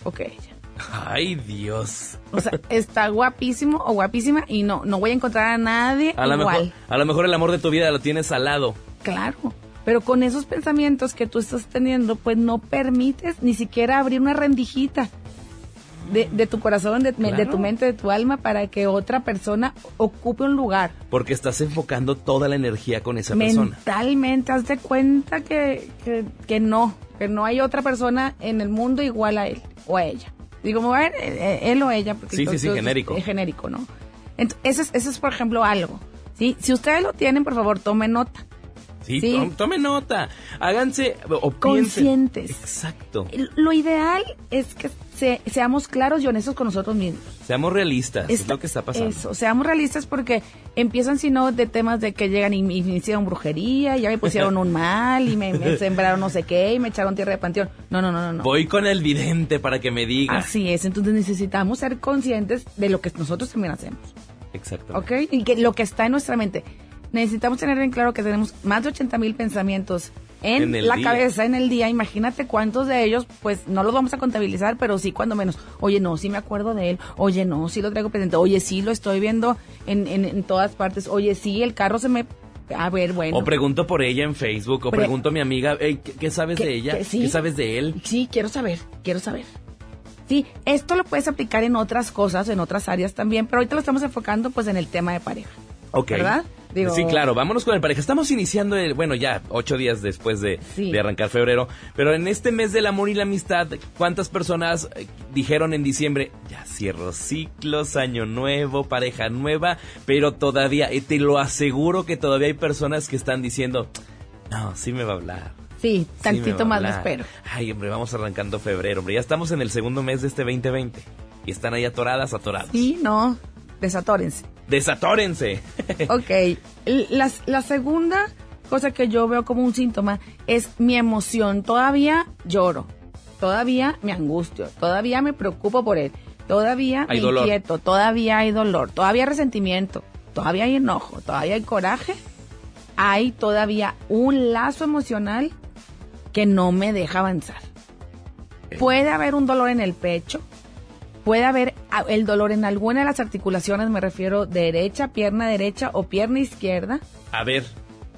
o que ella. Ay, Dios. O sea, está guapísimo o guapísima y no, no voy a encontrar a nadie A igual. mejor, a lo mejor el amor de tu vida lo tienes al lado. Claro. Pero con esos pensamientos que tú estás teniendo, pues no permites ni siquiera abrir una rendijita de, de tu corazón, de, tu mente, de tu alma, para que otra persona ocupe un lugar. Porque estás enfocando toda la energía con esa persona. mentalmente haz de cuenta que, que, que no, que no hay otra persona en el mundo igual a él o a ella. Digo, a ver, eh, eh, él o ella, porque Sí, sí, entonces sí, genérico. Es genérico, ¿no? Entonces, eso es, eso es, por ejemplo, algo. ¿sí? Si ustedes lo tienen, por favor, tomen nota. Sí, Sí. tom- tome nota. Háganse o. Conscientes. Exacto. Lo ideal es que se- seamos claros y honestos con nosotros mismos. Seamos realistas. es lo que está pasando. Eso, seamos realistas porque empiezan, si no, de temas de que llegan y me, hicieron brujería, ya me pusieron un mal y me, me sembraron no sé qué y me echaron tierra de panteón. No, no, no, no. no. Voy con el vidente para que me diga. Así es, entonces necesitamos ser conscientes de lo que nosotros también hacemos. Exacto. ¿Ok? Y que lo que está en nuestra mente. Necesitamos tener bien claro que tenemos más de 80 mil pensamientos en, la día. cabeza, en el día. Imagínate cuántos de ellos, pues no los vamos a contabilizar, pero sí cuando menos. Oye, no, sí me acuerdo de él. Oye, no, sí lo traigo presente. Oye, sí lo estoy viendo en, en, en todas partes. Oye, sí, el carro se me... A ver, bueno. O pregunto por ella en Facebook, o Pre- pregunto a mi amiga, "Ey, ¿qué, qué sabes ¿Qué- de ella? sí? ¿Qué sabes de él? Sí, quiero saber, quiero saber. Sí, esto lo puedes aplicar en otras cosas, en otras áreas también, pero ahorita lo estamos enfocando pues en el tema de pareja. Ok. ¿Verdad? Digo- Sí, claro, vámonos con el pareja. Estamos iniciando, el, bueno, ya ocho días después de, Sí. de arrancar febrero, pero en este mes del amor y la amistad, ¿cuántas personas eh, dijeron en diciembre, ya cierro ciclos, año nuevo, pareja nueva, pero todavía, eh, te lo aseguro que todavía hay personas que están diciendo, no, sí me va a hablar. Sí, tantito más hablar". espero. Ay, hombre, vamos arrancando febrero, hombre, ya estamos en el segundo mes de este 2020 y están ahí atoradas, atoradas. Sí, no, desatórense. Desatórense. Ok, la, la segunda cosa que yo veo como un síntoma es mi emoción. Todavía lloro, todavía me angustio, todavía me preocupo por él, todavía Hay me dolor. inquieto, todavía hay dolor, todavía hay resentimiento, todavía hay enojo, todavía hay coraje. Hay todavía un lazo emocional que no me deja avanzar. Puede haber un dolor en el pecho, puede haber ah, el dolor en alguna de las articulaciones, me refiero derecha, pierna derecha o pierna izquierda. A ver,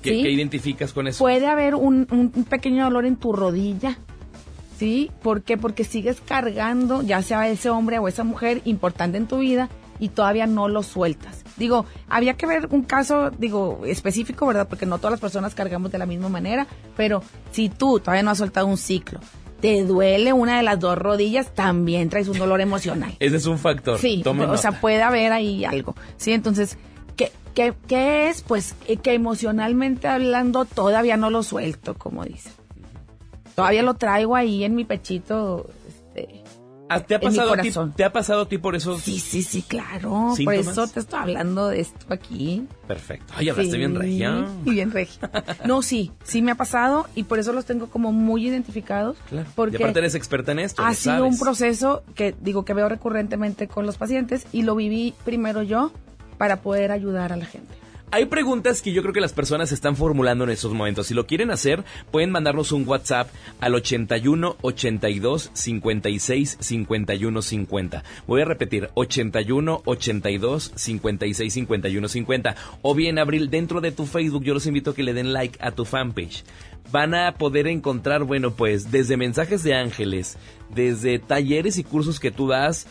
¿qué, Sí. qué identificas con eso? Puede haber un, un- un pequeño dolor en tu rodilla. ¿Sí? ¿Por qué? Porque sigues cargando, ya sea ese hombre o esa mujer importante en tu vida y todavía no lo sueltas. Digo, había que ver un caso, digo, específico, ¿verdad? Porque no todas las personas cargamos de la misma manera, pero si tú todavía no has soltado un ciclo, te duele una de las dos rodillas, también traes un dolor emocional. Ese es un factor. Sí, Tomen o sea, puede haber ahí algo. Sí, entonces, ¿qué, qué, qué es? Pues eh, que emocionalmente hablando todavía no lo suelto, como dice. Todavía lo traigo ahí en mi pechito, este, ¿Te ha, en mi pasado a ti, corazón. ¿Te ha pasado a ti por eso? Sí, sí, sí, claro. Por ¿Síntomas? eso te estoy hablando de esto aquí. Perfecto. Ay, hablaste Sí, bien regia. y bien regia. No, sí, sí me ha pasado y por eso los tengo como muy identificados. Claro. Porque y aparte eres experta en esto. ha sido sabes. un proceso que digo que veo recurrentemente con los pacientes y lo viví primero yo para poder ayudar a la gente. Hay preguntas que yo creo que las personas están formulando en estos momentos. Si lo quieren hacer, pueden mandarnos un WhatsApp al 81 82 56 51 50. Voy a repetir, 81 82 56 51 50. O bien, Abril, dentro de tu Facebook, yo los invito a que le den like a tu fanpage. Van a poder encontrar, bueno, pues desde mensajes de ángeles, desde talleres y cursos que tú das,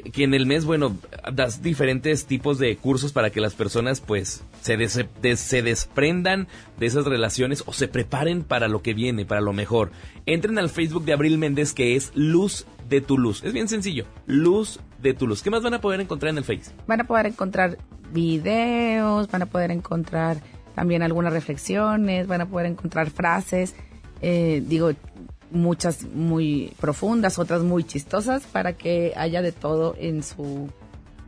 que, en el mes, bueno, das diferentes tipos de cursos para que las personas pues se, des- se desprendan de esas relaciones o se preparen para lo que viene, para lo mejor. Entren al Facebook de Abril Méndez que es Luz de tu Luz. Es bien sencillo, Luz de tu Luz. ¿Qué más van a poder encontrar en el Face? Van a poder encontrar videos, van a poder encontrar también algunas reflexiones, van a poder encontrar frases, eh, digo, muchas muy profundas, otras muy chistosas, para que haya de todo en su,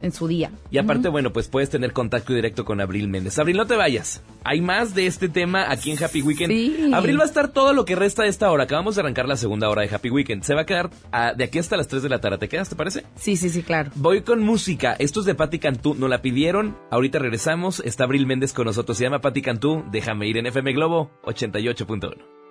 en su día. Y aparte, bueno, pues puedes tener contacto directo con Abril Méndez. Abril, no te vayas. Hay más de este tema aquí en Happy Weekend. Sí. Abril va a estar todo lo que resta de esta hora. Acabamos de arrancar la segunda hora de Happy Weekend. Se va a quedar ah, de aquí hasta las 3 de la tarde. ¿Te quedas, te parece? Sí, sí, sí, claro. Voy con música. Esto es de Patti Cantú. Nos la pidieron. Ahorita regresamos. Está Abril Méndez con nosotros. Se llama Patti Cantú. Déjame ir en FM Globo 88.1.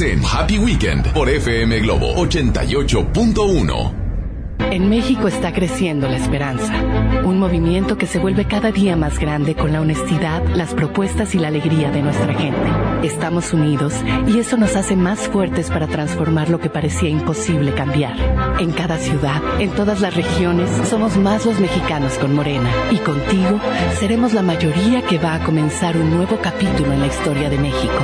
En Happy Weekend por FM Globo 88.1. En México está creciendo la esperanza, un movimiento que se vuelve cada día más grande con la honestidad, las propuestas y la alegría de nuestra gente. Estamos unidos y eso nos hace más fuertes para transformar lo que parecía imposible cambiar. En cada ciudad, en todas las regiones, somos más los mexicanos con Morena y contigo seremos la mayoría que va a comenzar un nuevo capítulo en la historia de México.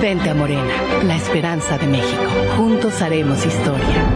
Vente a Morena, la esperanza de México. Juntos haremos historia.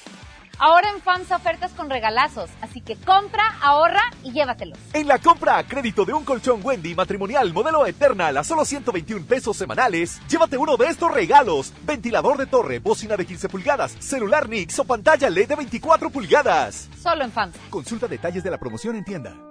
Ahora en FAMSA ofertas con regalazos, así que compra, ahorra y llévatelos. En la compra a crédito de un colchón Wendy matrimonial modelo Eternal a solo 121 pesos semanales, llévate uno de estos regalos: ventilador de torre, bocina de 15 pulgadas, celular Nix o pantalla LED de 24 pulgadas. Solo en FAMSA. Consulta detalles de la promoción en tienda.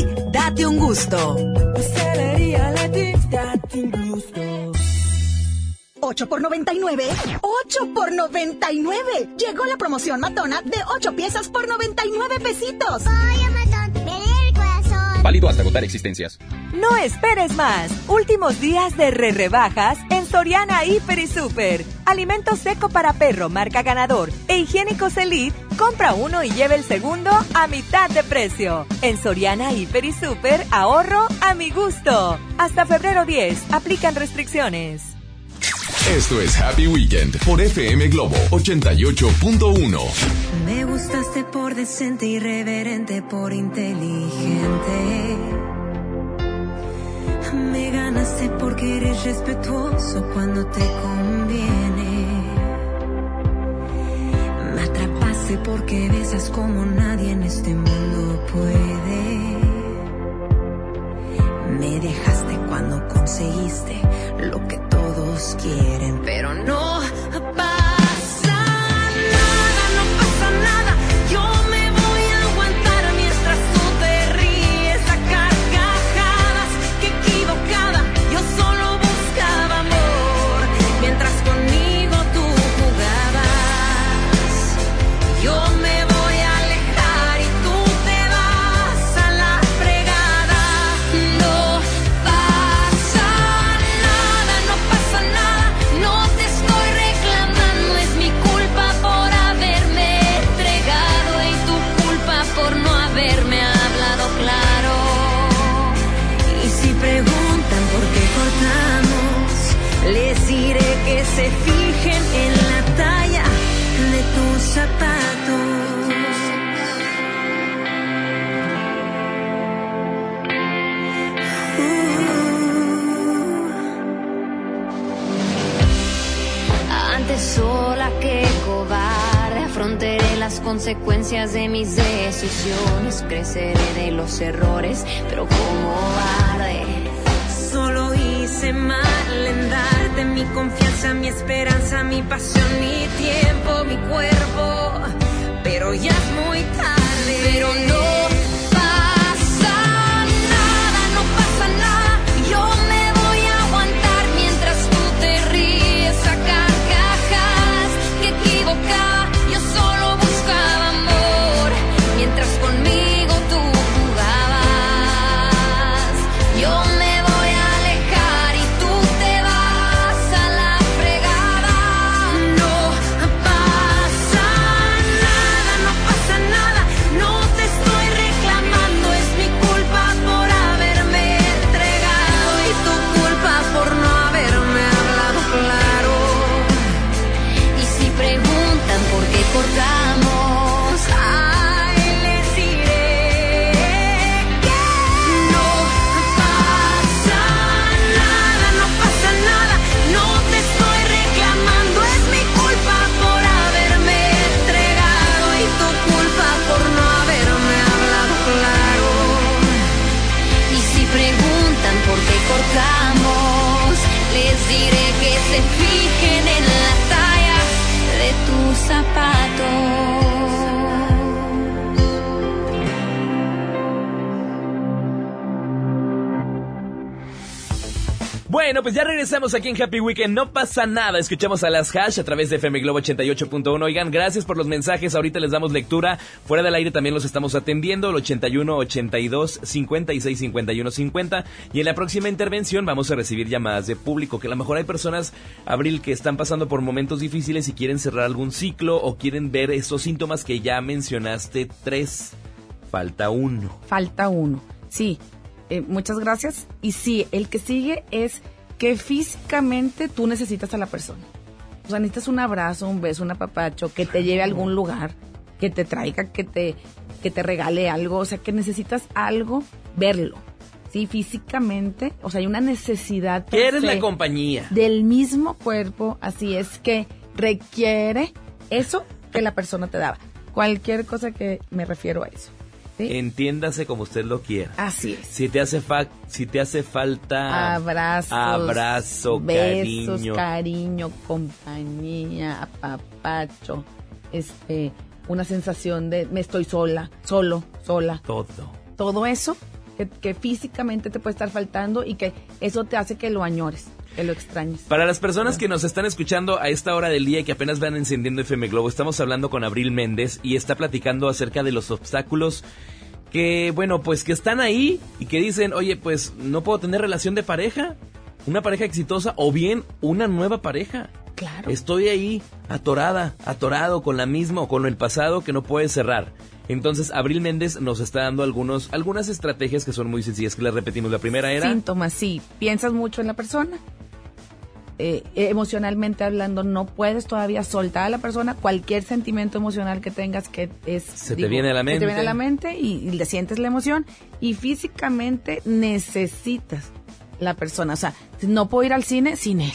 Date un gusto. Pastelería Leti, date un gusto. 8 por 99. 8 por 99. Llegó la promoción matona de 8 piezas por 99 pesitos. Oye, Válido hasta agotar existencias. No esperes más. Últimos días de re rebajas en Soriana Hiper y Super. Alimento seco para perro marca ganador e higiénicos Elite. Compra uno y lleve el segundo a mitad de precio. En Soriana Hiper y Super ahorro a mi gusto. Hasta febrero 10. Aplican restricciones. Esto es Happy Weekend por FM Globo 88.1. Me gustaste por decente, irreverente, por inteligente. Me ganaste porque eres respetuoso cuando te conviene. Me atrapaste porque besas como nadie en este mundo puede. Me dejaste cuando conseguiste lo que todos quieren, pero no consecuencias de mis decisiones. Creceré de los errores, pero como cobarde. Solo hice mal en darte mi confianza, mi esperanza, mi pasión, mi tiempo, mi cuerpo. Pero ya es muy tarde. Pero no aquí en Happy Weekend. No pasa nada. Escuchamos a las hash a través de FM Globo 88.1. Oigan, gracias por los mensajes. Ahorita les damos lectura. Fuera del aire también los estamos atendiendo. El 81 82 56 51 50. Y en la próxima intervención vamos a recibir llamadas de público. Que a lo mejor hay personas, Abril, que están pasando por momentos difíciles y quieren cerrar algún ciclo o quieren ver esos síntomas que ya mencionaste. Tres. Falta uno. Falta uno. Sí, eh, muchas gracias. Y sí, el que sigue es que físicamente tú necesitas a la persona. O sea, necesitas un abrazo, un beso, un apapacho, que te lleve a algún lugar, que te traiga, que te, que te regale algo. O sea, que necesitas algo, verlo. Sí, físicamente. O sea, hay una necesidad. ¿Quieres la compañía? Del mismo cuerpo. Así es que requiere eso que la persona te daba. Cualquier cosa que me refiero a eso. ¿Sí? Entiéndase como usted lo quiera. Así es. Si te hace fa si te hace falta Abrazos, abrazo, besos, cariño, cariño, compañía, apapacho, este, una sensación de me estoy sola, solo, sola. todo. Todo eso que, que físicamente te puede estar faltando y que eso te hace que lo añores, que lo extrañes. Para las personas que nos están escuchando a esta hora del día y que apenas van encendiendo FM Globo, estamos hablando con Abril Méndez y está platicando acerca de los obstáculos que, bueno, pues que están ahí y que dicen, oye, pues no puedo tener relación de pareja, una pareja exitosa o bien una nueva pareja. Claro. Estoy ahí atorada, atorado con la misma o con el pasado que no puede cerrar. Entonces, Abril Méndez nos está dando algunos, algunas estrategias que son muy sencillas, que les repetimos. La primera era... Síntomas, sí. Piensas mucho en la persona. eh, emocionalmente hablando, no puedes todavía soltar a la persona. Cualquier sentimiento emocional que tengas que es... Se te viene a la se mente. te viene a la mente y, y le sientes la emoción. Y físicamente necesitas la persona. O sea, no puedo ir al cine sin él.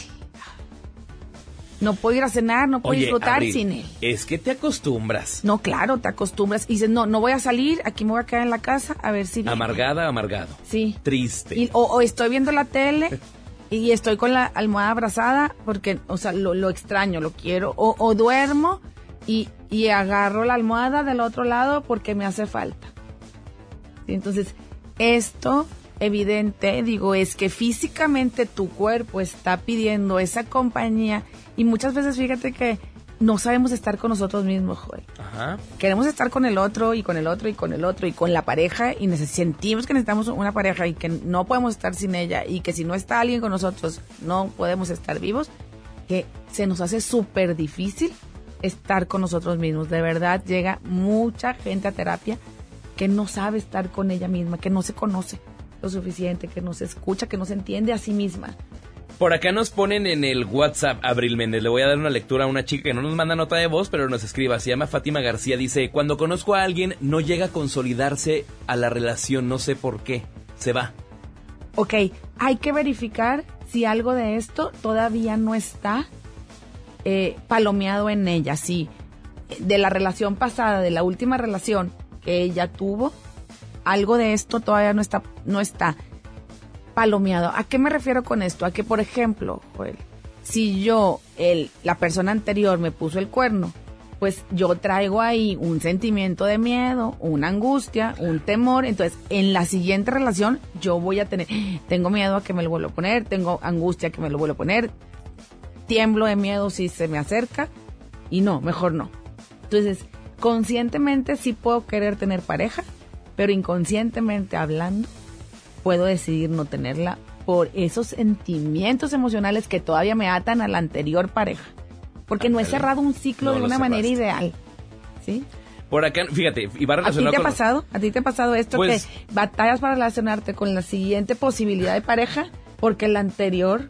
No puedo ir a cenar, no puedo Oye, disfrutar Abril, sin él. Es que te acostumbras. No, claro, te acostumbras. Y dices, no, no voy a salir, aquí me voy a quedar en la casa a ver si... viene. Amargada, amargado. Sí. Triste. Y- o, o estoy viendo la tele y estoy con la almohada abrazada porque, o sea, lo, lo extraño, lo quiero. O, o duermo y, y agarro la almohada del otro lado porque me hace falta. Entonces, esto evidente, digo, es que físicamente tu cuerpo está pidiendo esa compañía y muchas veces fíjate que no sabemos estar con nosotros mismos, Joel Ajá. queremos estar con el otro y con el otro y con el otro y con la pareja y sentimos que necesitamos una pareja y que no podemos estar sin ella y que si no está alguien con nosotros no podemos estar vivos, que se nos hace súper difícil estar con nosotros mismos. De verdad llega mucha gente a terapia que no sabe estar con ella misma, que no se conoce lo suficiente, que no se escucha, que no se entiende a sí misma. Por acá nos ponen en el WhatsApp, Abril Méndez. Le voy a dar una lectura a una chica que no nos manda nota de voz, pero nos escriba. Se llama Fátima García. Dice, cuando conozco a alguien, no llega a consolidarse a la relación. No sé por qué. Se va. Ok, hay que verificar si algo de esto todavía no está eh, palomeado en ella. Si de la relación pasada, de la última relación que ella tuvo, algo de esto todavía no está, no está palomeado. ¿A qué me refiero con esto? A que, por ejemplo, Joel, si yo, el, la persona anterior me puso el cuerno, pues yo traigo ahí un sentimiento de miedo, una angustia, un temor. Entonces, en la siguiente relación, yo voy a tener, tengo miedo a que me lo vuelva a poner, tengo angustia que me lo vuelva a poner, tiemblo de miedo si se me acerca, y no, mejor no. Entonces, conscientemente sí puedo querer tener pareja, pero inconscientemente hablando, puedo decidir no tenerla por esos sentimientos emocionales que todavía me atan a la anterior pareja. Porque no he cerrado un ciclo No de una manera ideal. ¿Sí? Por acá, fíjate, y va ¿A ti te ha con... pasado? ¿A ti te ha pasado esto Pues- que batallas para relacionarte con la siguiente posibilidad de pareja porque la anterior,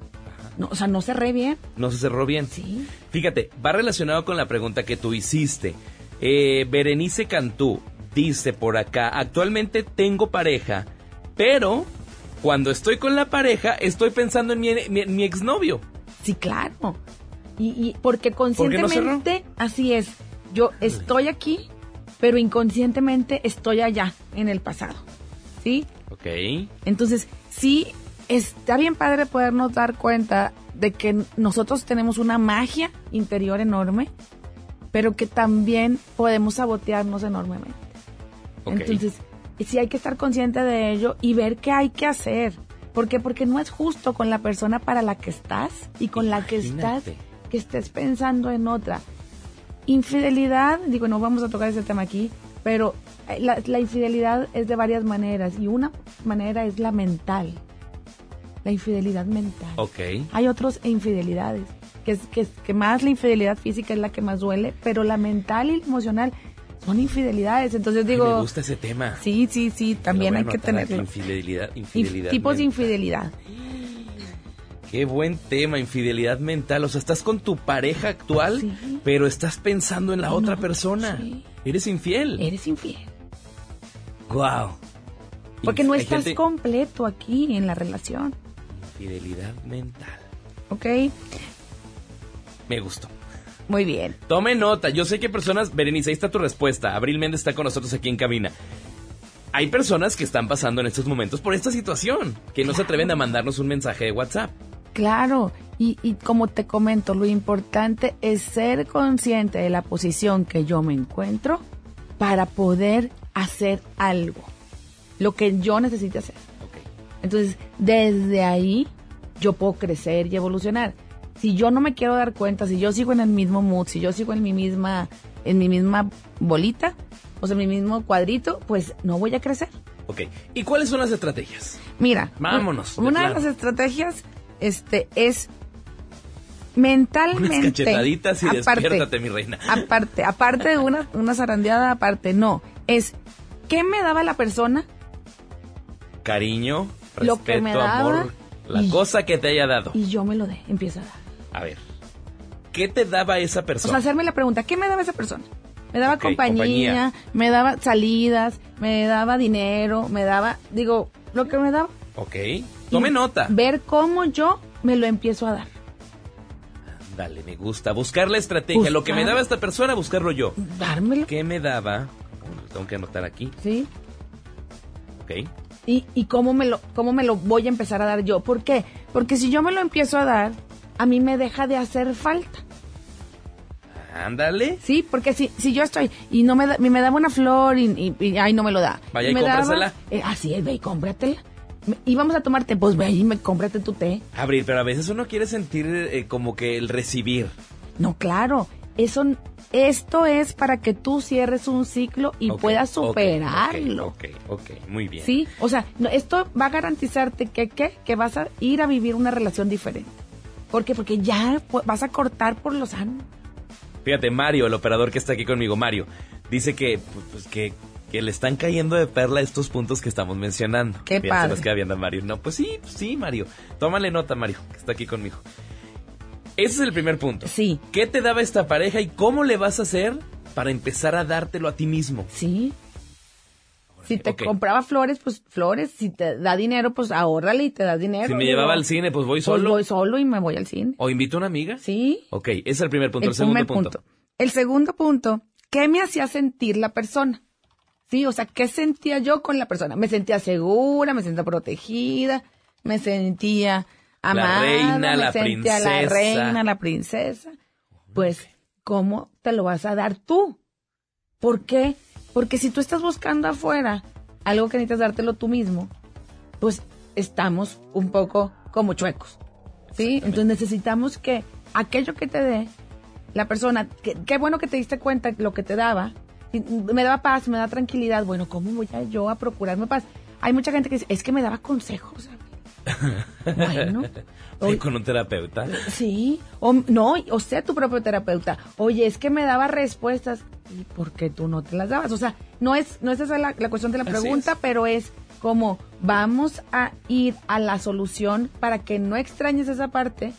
no, o sea, no cerré bien? No se cerró bien. Sí. Fíjate, va relacionado con la pregunta que tú hiciste. Eh, Berenice Cantú dice por acá, actualmente tengo pareja, pero cuando estoy con la pareja estoy pensando en mi, mi- en mi exnovio. Sí, claro. Y, y porque no conscientemente, así es, yo estoy aquí, pero inconscientemente estoy allá, en el pasado. ¿Sí? Ok. Entonces, sí, está bien padre podernos dar cuenta de que nosotros tenemos una magia interior enorme, pero que también podemos sabotearnos enormemente. Entonces, sí hay que estar consciente de ello y ver qué hay que hacer. ¿Por qué? Porque no es justo con la persona para la que estás y con la que estás, que estés pensando en otra. Infidelidad, digo, no vamos a tocar ese tema aquí, pero eh, la, la infidelidad es de varias maneras y una manera es la mental, la infidelidad mental. Ok. Hay otras infidelidades, que, es, que, más la infidelidad física es la que más duele, pero la mental y la emocional son infidelidades. Entonces Ay, digo, me gusta ese tema. sí, sí, sí, también hay que tenerlo. Infidelidad, Inf- infidelidad. tipos de infidelidad. Qué buen tema, infidelidad mental. O sea, estás con tu pareja actual, pero estás pensando en la otra persona. Eres infiel. Eres infiel. Wow. Porque no estás gente- completo aquí en la relación, Infidelidad mental. ¿ok? Me gustó. Muy bien. Tome nota. Yo sé que personas. Berenice, ahí está tu respuesta. Abril Méndez está con nosotros aquí en cabina. Hay personas que están pasando en estos momentos por esta situación, que no se atreven a mandarnos un mensaje de WhatsApp. Claro, y, y como te comento, lo importante es ser consciente de la posición que yo me encuentro para poder hacer algo, lo que yo necesite hacer. Entonces, desde ahí yo puedo crecer y evolucionar. Si yo no me quiero dar cuenta, si yo sigo en el mismo mood, si yo sigo en mi misma, en mi misma bolita, o sea, en mi mismo cuadrito, pues no voy a crecer. Ok. ¿Y cuáles son las estrategias? Mira, Vámonos, de Una de las estrategias este es mentalmente Unas cachetaditas y aparte, despiértate, mi reina. aparte, aparte de una, una zarandeada aparte, no, es ¿qué me daba la persona? Cariño, Lo respeto, que me daba amor, la y- cosa que te haya dado. Y yo me lo dé, empieza a dar. A ver. ¿Qué te daba esa O persona? sea, hacerme la pregunta, ¿qué me daba esa persona? Me daba compañía, compañía. me daba salidas, me daba dinero, me daba, digo, lo que me daba. ok. Tome nota. Ver cómo yo me lo empiezo a dar. Dale, me gusta. Buscar la estrategia. Lo que me daba esta persona, buscarlo yo. Dármelo. ¿Qué me daba? Lo tengo que anotar aquí. Sí. Ok. y, y cómo me lo cómo me lo voy a empezar a dar yo. ¿Por qué? Porque si yo me lo empiezo a dar, a mí me deja de hacer falta. Ándale. Sí, porque si, si yo estoy y no me da, me daba una flor y, y, y, ay no me lo da. Vaya y me cómprasela. eh, así es, ve y cómpratela. Y vamos a tomarte, pues ve y me cómprate tu té. Abril, pero a veces uno quiere sentir eh, como que el recibir. No, claro, eso esto es para que tú cierres un ciclo y puedas superarlo. Ok, ok, ok, muy bien. Sí, o sea, no, esto va a garantizarte que, ¿qué? que vas a ir a vivir una relación diferente. ¿Por qué? Porque ya vas a cortar por los años. Fíjate, Mario, el operador que está aquí conmigo, Mario, dice que, pues, pues, que, que le están cayendo de perla estos puntos que estamos mencionando. Qué padre. Se nos queda viendo a Mario. No, pues sí, pues sí, Mario. Tómale nota, Mario, que está aquí conmigo. Ese es el primer punto. Sí. ¿Qué te daba esta pareja y cómo le vas a hacer para empezar a dártelo a ti mismo? Sí. Si te compraba flores, pues flores. Si te da dinero, pues ahórrale y te das dinero. Si me llevaba al cine, pues voy pues solo. voy solo y me voy al cine. ¿O invito a una amiga? Sí. Ok, ese es el primer punto. El, el segundo punto. El segundo punto, ¿qué me hacía sentir la persona? Sí, o sea, ¿qué sentía yo con la persona? Me sentía segura, me sentía protegida, me sentía amada, reina, me la sentía la princesa. reina, la princesa. Pues, ¿cómo te lo vas a dar tú? ¿Por qué? Porque si tú estás buscando afuera algo que necesitas dártelo tú mismo, pues estamos un poco como chuecos. ¿Sí? Entonces necesitamos que aquello que te dé la persona, que- qué bueno que te diste cuenta lo que te daba, me daba paz, me da tranquilidad. Bueno, ¿cómo voy a yo a procurarme paz? Hay mucha gente que dice, es que me daba consejos. Bueno, Fui con un terapeuta. Sí, o no, o sea tu propio terapeuta. Oye, es que me daba respuestas. ¿Y por qué tú no te las dabas? O sea, no es, no es esa la, la cuestión de la pregunta, pero es como vamos a ir a la solución para que no extrañes esa parte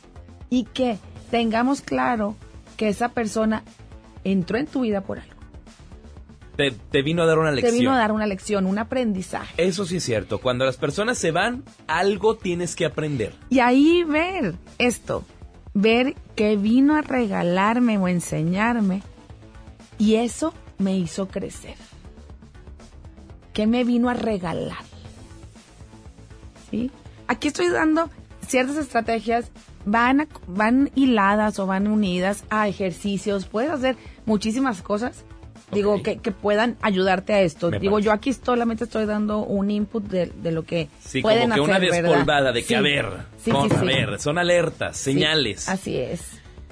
y que tengamos claro que esa persona entró en tu vida por algo. Te, te vino a dar una lección. Te vino a dar una lección, un aprendizaje. Eso sí es cierto. Cuando las personas se van, algo tienes que aprender. Y ahí ver esto, ver que vino a regalarme o enseñarme y eso me hizo crecer. ¿Qué me vino a regalar? ¿Sí? Aquí estoy dando ciertas estrategias, van, a- van hiladas o van unidas a ejercicios, puedes hacer muchísimas cosas Digo, que, que puedan ayudarte a esto. Me Digo, parece. yo aquí solamente estoy dando un input de, de lo que Sí, pueden como que una hacer, ¿verdad? despolvada de que, Sí. a ver, Sí, con- sí, a ver, son alertas, señales. Así es.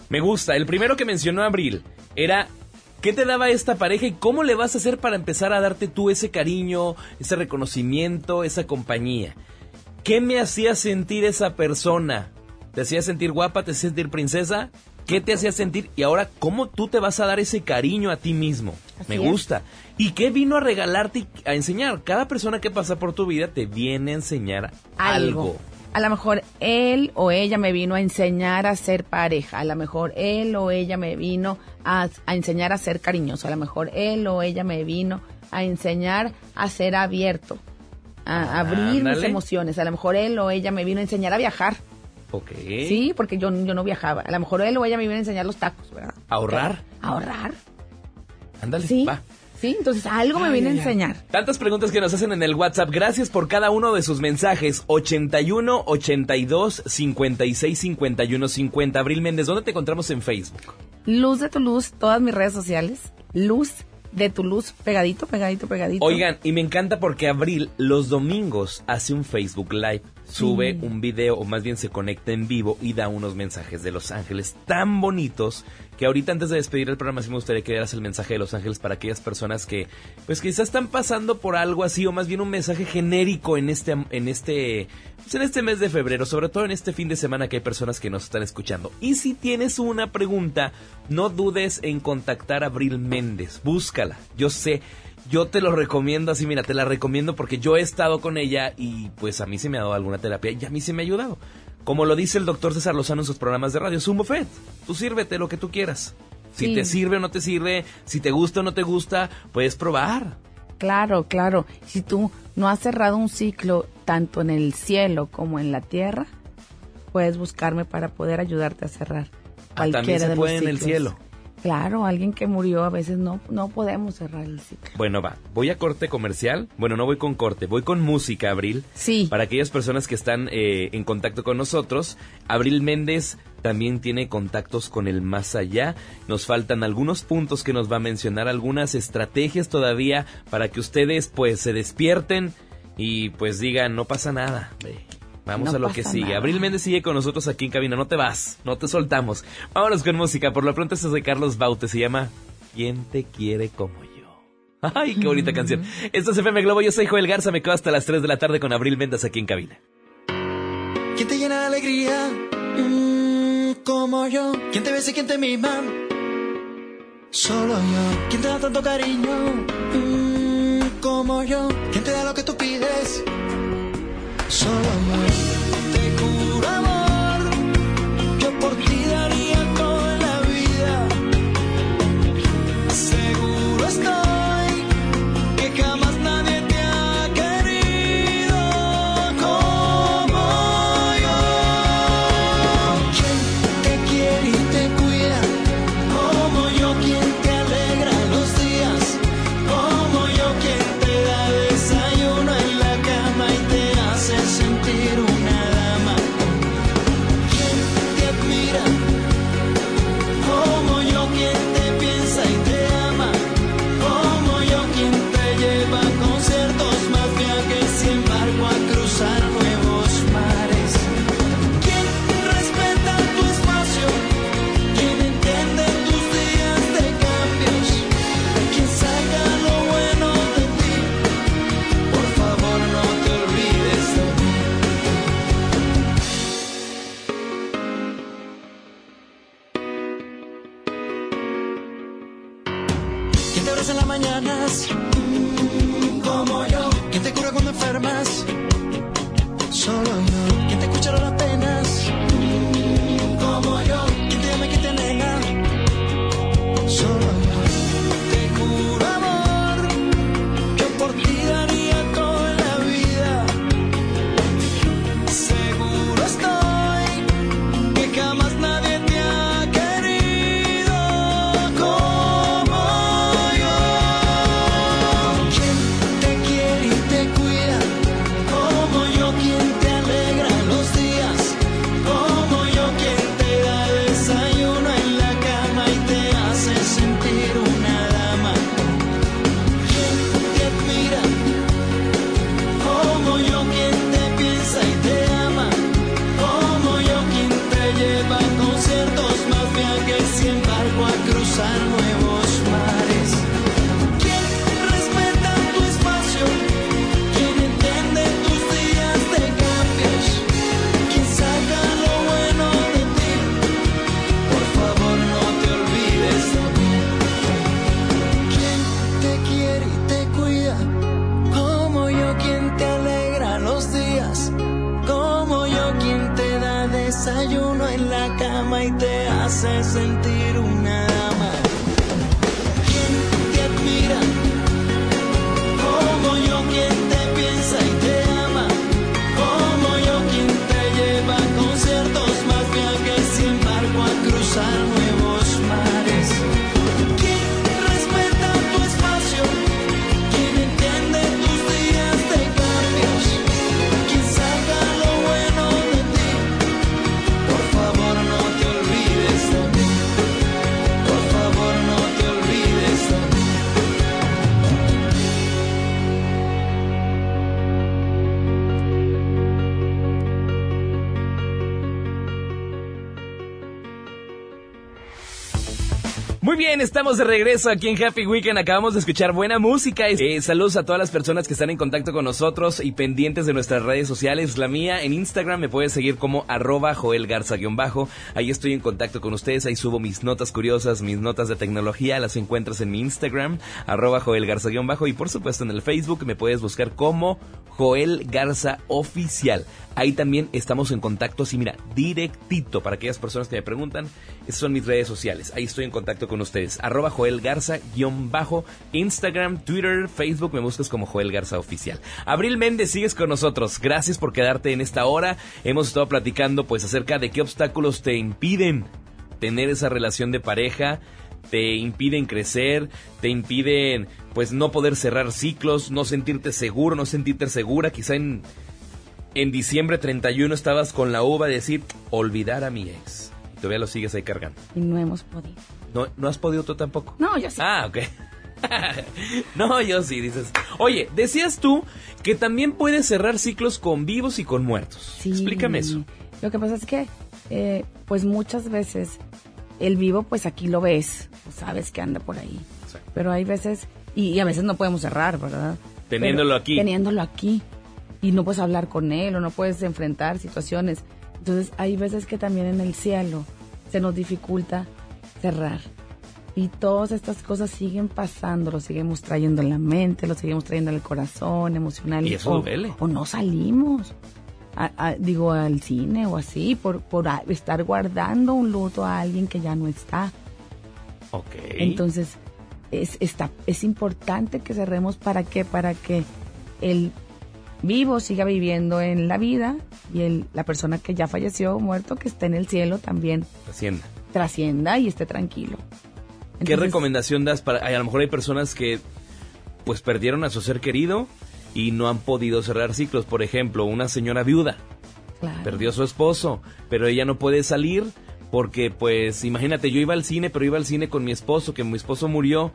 Me gusta. El primero que mencionó Abril era ¿qué te daba esta pareja y cómo le vas a hacer para empezar a darte tú ese cariño, ese reconocimiento, esa compañía? ¿Qué me hacía sentir esa persona? ¿Te hacía sentir guapa? ¿Te hacía sentir princesa? ¿Qué te hacía sentir? Y ahora, ¿cómo tú te vas a dar ese cariño a ti mismo? Así Me es. gusta. ¿Y qué vino a regalarte y a enseñar? Cada persona que pasa por tu vida te viene a enseñar algo. algo. A lo mejor él o ella me vino a enseñar a ser pareja. A lo mejor él o ella me vino a, a enseñar a ser cariñoso. A lo mejor él o ella me vino a enseñar a ser abierto. A abrir mis emociones. A lo mejor él o ella me vino a enseñar a viajar. Ok. Sí, porque yo, yo no viajaba. A lo mejor él o ella me vino a enseñar los tacos, ¿verdad? ¿Ahorrar? Ahorrar. Ándale, Sí. va. Sí, entonces algo me viene a enseñar. Tantas preguntas que nos hacen en el WhatsApp. Gracias por cada uno de sus mensajes. 81 82 56 51 50. Abril Méndez, ¿dónde te encontramos en Facebook? Luz de tu luz, todas mis redes sociales. Luz de tu luz, pegadito, pegadito, pegadito. Oigan, y me encanta porque Abril los domingos hace un Facebook Live, sube Sí. un video o más bien se conecta en vivo y da unos mensajes de Los Ángeles tan bonitos que ahorita antes de despedir el programa sí me gustaría que dieras el mensaje de Los Ángeles para aquellas personas que pues quizás están pasando por algo así o más bien un mensaje genérico en este en este pues, en este mes de febrero, sobre todo en este fin de semana que hay personas que nos están escuchando. Y si tienes una pregunta, no dudes en contactar a Abril Méndez, búscala. Yo sé yo te lo recomiendo así, mira, te la recomiendo porque yo he estado con ella y pues a mí se me ha dado alguna terapia y a mí se me ha ayudado. Como lo dice el doctor César Lozano en sus programas de radio, es un buffet. Tú sírvete lo que tú quieras. Si Sí. te sirve o no te sirve, si te gusta o no te gusta, puedes probar. Claro, claro. Si tú no has cerrado un ciclo tanto en el cielo como en la tierra, puedes buscarme para poder ayudarte a cerrar. Ah, también se de puede en el cielo. Claro, alguien que murió a veces no, no podemos cerrar el ciclo. Bueno, va. Voy a corte comercial. Bueno, no voy con corte, voy con música, Abril. Sí. Para aquellas personas que están eh, en contacto con nosotros, Abril Méndez también tiene contactos con el más allá. Nos faltan algunos puntos que nos va a mencionar, algunas estrategias todavía para que ustedes pues se despierten y pues digan, no pasa nada. Vamos No a lo que sigue. nada. Abril Méndez sigue con nosotros aquí en cabina. No te vas, no te soltamos. Vámonos con música. Por lo pronto, esto es de Carlos Baute. Se llama ¿Quién te quiere como yo? Ay, qué bonita canción. Esto es FM Globo. Yo soy Joel Garza. Me quedo hasta las 3 de la tarde con Abril Méndez aquí en cabina. ¿Quién te llena de alegría? Mm, como yo. ¿Quién te besa y quién te mima? Solo yo. ¿Quién te da tanto cariño? Mm, como yo. ¿Quién te da lo que tú pides? Solo yo. Te juro estamos de regreso aquí en Happy Weekend. Acabamos de escuchar buena música. Eh, saludos a todas las personas que están en contacto con nosotros y pendientes de nuestras redes sociales. La mía en Instagram me puedes seguir como arroba Joel Garza-bajo. Ahí estoy en contacto con ustedes. Ahí subo mis notas curiosas, mis notas de tecnología. Las encuentras en mi Instagram, arroba Joel Garza-bajo. Y por supuesto en el Facebook me puedes buscar como Joel Garza Oficial. Ahí también estamos en contacto, sí, mira, directito para aquellas personas que me preguntan. Esas son mis redes sociales. Ahí estoy en contacto con ustedes. Arroba Joel Garza, guion bajo, Instagram, Twitter, Facebook, me buscas como Joel Garza Oficial. Abril Méndez, sigues con nosotros. Gracias por quedarte en esta hora. Hemos estado platicando pues acerca de qué obstáculos te impiden tener esa relación de pareja te impiden crecer, te impiden pues no poder cerrar ciclos, no sentirte seguro, no sentirte segura, quizá en en diciembre 31 estabas con la uva de decir olvidar a mi ex. Y todavía lo sigues ahí cargando. Y no hemos podido. ¿No, ¿no has podido tú tampoco? No, yo sí. Ah, ok. no, yo sí, dices. Oye, decías tú que también puedes cerrar ciclos con vivos y con muertos. Sí. Explícame eso. Lo que pasa es que, eh, pues muchas veces el vivo, pues aquí lo ves, o sabes que anda por ahí. Pero hay veces, y, y a veces no podemos cerrar, ¿verdad? Teniéndolo Pero aquí. Teniéndolo aquí. Y no puedes hablar con él o no puedes enfrentar situaciones. Entonces hay veces que también en el cielo se nos dificulta cerrar. Y todas estas cosas siguen pasando, lo seguimos trayendo en la mente, lo seguimos trayendo en el corazón, emocional. Y eso o, duele. o no salimos, a- a- digo, al cine o así, por, por a- estar guardando un luto a alguien que ya no está. Ok. Entonces, es, está, es importante que cerremos para que, para que el vivo siga viviendo en la vida y el, la persona que ya falleció o muerto, que esté en el cielo, también Hacienda. trascienda y esté tranquilo. ¿Qué recomendación das para a lo mejor hay personas que pues perdieron a su ser querido y no han podido cerrar ciclos, por ejemplo, una señora viuda Claro. perdió a su esposo, pero ella no puede salir porque pues imagínate, yo iba al cine, pero iba al cine con mi esposo, que mi esposo murió.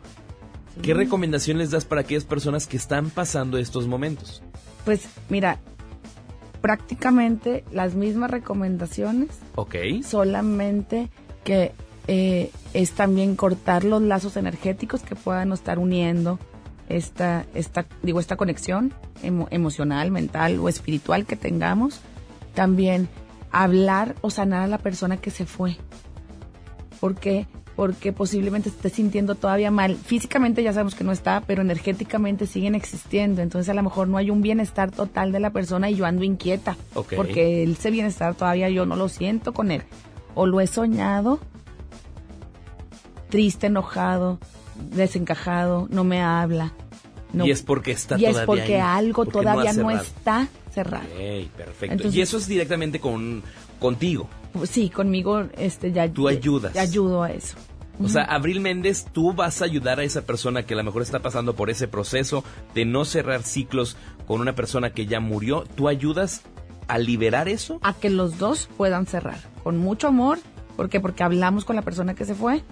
¿Qué recomendación les das para aquellas personas que están pasando estos momentos? Pues mira, prácticamente las mismas recomendaciones, Ok. solamente que eh, es también cortar los lazos energéticos que puedan estar uniendo esta, esta, digo, esta conexión emo- emocional, mental o espiritual que tengamos. También hablar o sanar a la persona que se fue. ¿Por qué? Porque posiblemente esté sintiendo todavía mal. Físicamente ya sabemos que no está, pero energéticamente siguen existiendo. Entonces a lo mejor no hay un bienestar total de la persona y yo ando inquieta. Porque ese bienestar todavía yo no lo siento con él. O lo he soñado triste, enojado, desencajado, no me habla. No- Y es porque está y es porque ahí, algo porque todavía no, está cerrado. Perfecto. Entonces- y eso es directamente con contigo. Pues Sí, conmigo este ya Tú ayudas. ayudo a eso. O sea, Abril Méndez, tú vas a ayudar a esa persona que a lo mejor está pasando por ese proceso de no cerrar ciclos con una persona que ya murió. ¿Tú ayudas a liberar eso? a que los dos puedan cerrar con mucho amor, ¿por qué? Porque hablamos con la persona que se fue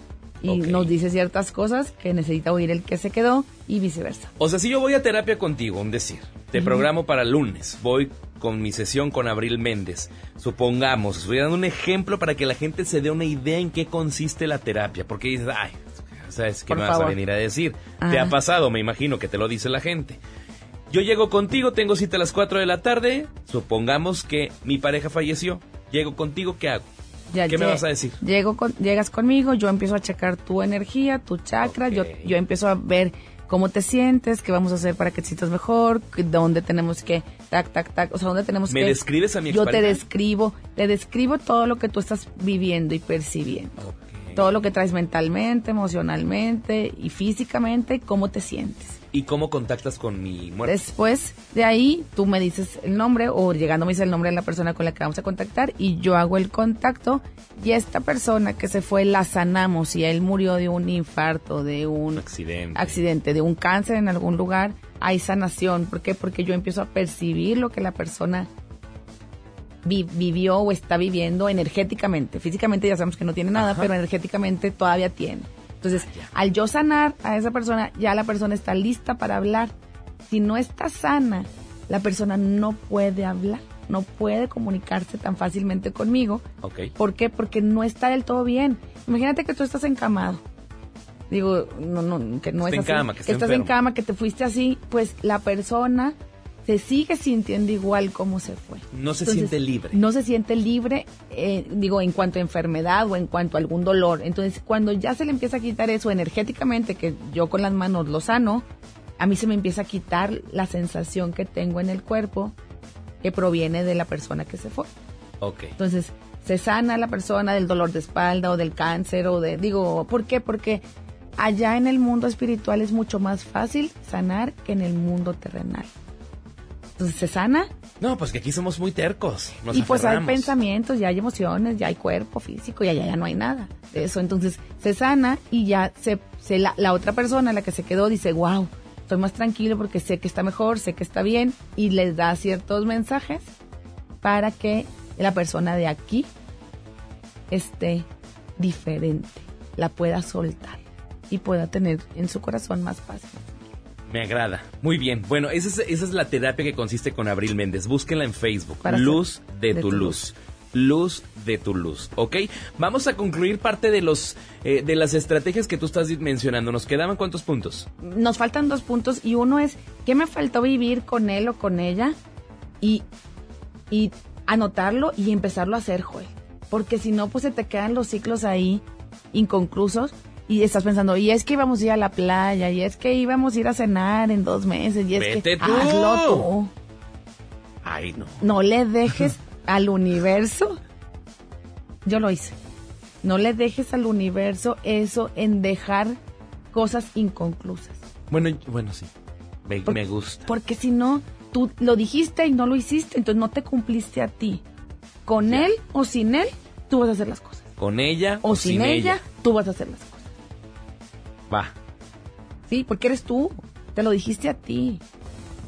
y nos dice ciertas cosas que necesita oír el que se quedó y viceversa. O sea, si yo voy a terapia contigo, un decir, te programo para el lunes, voy con mi sesión con Abril Méndez. Supongamos, estoy dando un ejemplo para que la gente se dé una idea en qué consiste la terapia, porque dices, ay, ¿Sabes qué Por me vas a venir a decir? Te ha pasado, me imagino que te lo dice la gente. Yo llego contigo, tengo cita a las 4 de la tarde. Supongamos que mi pareja falleció. Llego contigo, ¿qué hago? Ya ¿Qué me vas a decir? Llego con- llegas conmigo, yo empiezo a checar tu energía, tu chakra, yo, yo empiezo a ver cómo te sientes, qué vamos a hacer para que te sientas mejor, dónde tenemos que, tac, tac, tac, o sea, dónde tenemos ¿Me que... describes a mi Yo te describo, te describo todo lo que tú estás viviendo y percibiendo. Todo lo que traes mentalmente, emocionalmente y físicamente, cómo te sientes. ¿Y cómo contactas con mi muerte? Después de ahí, tú me dices el nombre o llegando me dice el nombre de la persona con la que vamos a contactar y yo hago el contacto y esta persona que se fue la sanamos y él murió de un infarto, de un accidente, accidente de un cáncer en algún lugar, hay sanación. ¿Por qué? Porque yo empiezo a percibir lo que la persona vi- vivió o está viviendo energéticamente. Físicamente ya sabemos que no tiene nada, Ajá. pero energéticamente todavía tiene. Entonces, al yo sanar a esa persona, ya la persona está lista para hablar. Si no está sana, la persona no puede hablar, no puede comunicarse tan fácilmente conmigo. Ok. ¿Por qué? Porque no está del todo bien. Imagínate que tú estás encamado. Digo, no, no, que no Está es así. cama, que está estás en cama, que te fuiste así, pues la persona se sigue sintiendo igual como se fue. No se Entonces, siente libre. No se siente libre, eh, digo, en cuanto a enfermedad o en cuanto a algún dolor. Entonces, cuando ya se le empieza a quitar eso energéticamente, que yo con las manos lo sano, a mí se me empieza a quitar la sensación que tengo en el cuerpo que proviene de la persona que se fue. Ok. Entonces, se sana la persona del dolor de espalda o del cáncer o de, digo, ¿por qué? Porque allá en el mundo espiritual es mucho más fácil sanar que en el mundo terrenal. Entonces, se sana No, pues que aquí somos muy tercos. Nos y pues hay pensamientos, ya hay emociones, ya hay cuerpo físico y allá ya no hay nada de eso. Entonces se sana y ya se, se la, la otra persona, la que se quedó, dice, wow, estoy más tranquilo porque sé que está mejor, sé que está bien y les da ciertos mensajes para que la persona de aquí esté diferente, la pueda soltar y pueda tener en su corazón más paz. Me agrada. Muy bien. Bueno, esa es, esa es la terapia que consiste con Abril Méndez. Búsquenla en Facebook. Para luz de, de tu tu luz. Luz de tu luz, ¿ok? Vamos a concluir parte de los eh, de las estrategias que tú estás mencionando. ¿Nos quedaban cuántos puntos? nos faltan dos puntos y uno es qué me faltó vivir con él o con ella y, y anotarlo y empezarlo a hacer, Joel. Porque si no, pues se te quedan los ciclos ahí inconclusos y estás pensando, y es que íbamos a ir a la playa, y es que íbamos a ir a cenar en dos meses, y es Vete que tú. hazlo tú. Ay, no. No le dejes al universo. Yo lo hice. No le dejes al universo eso en dejar cosas inconclusas. Bueno, bueno, sí. Me, Por- me gusta. Porque si no, tú lo dijiste y no lo hiciste, entonces no te cumpliste a ti. Con él o sin él, tú vas a hacer las cosas. Con ella O, sin, ella, tú vas a hacer las cosas. Va. Sí, porque eres tú. Te lo dijiste a ti.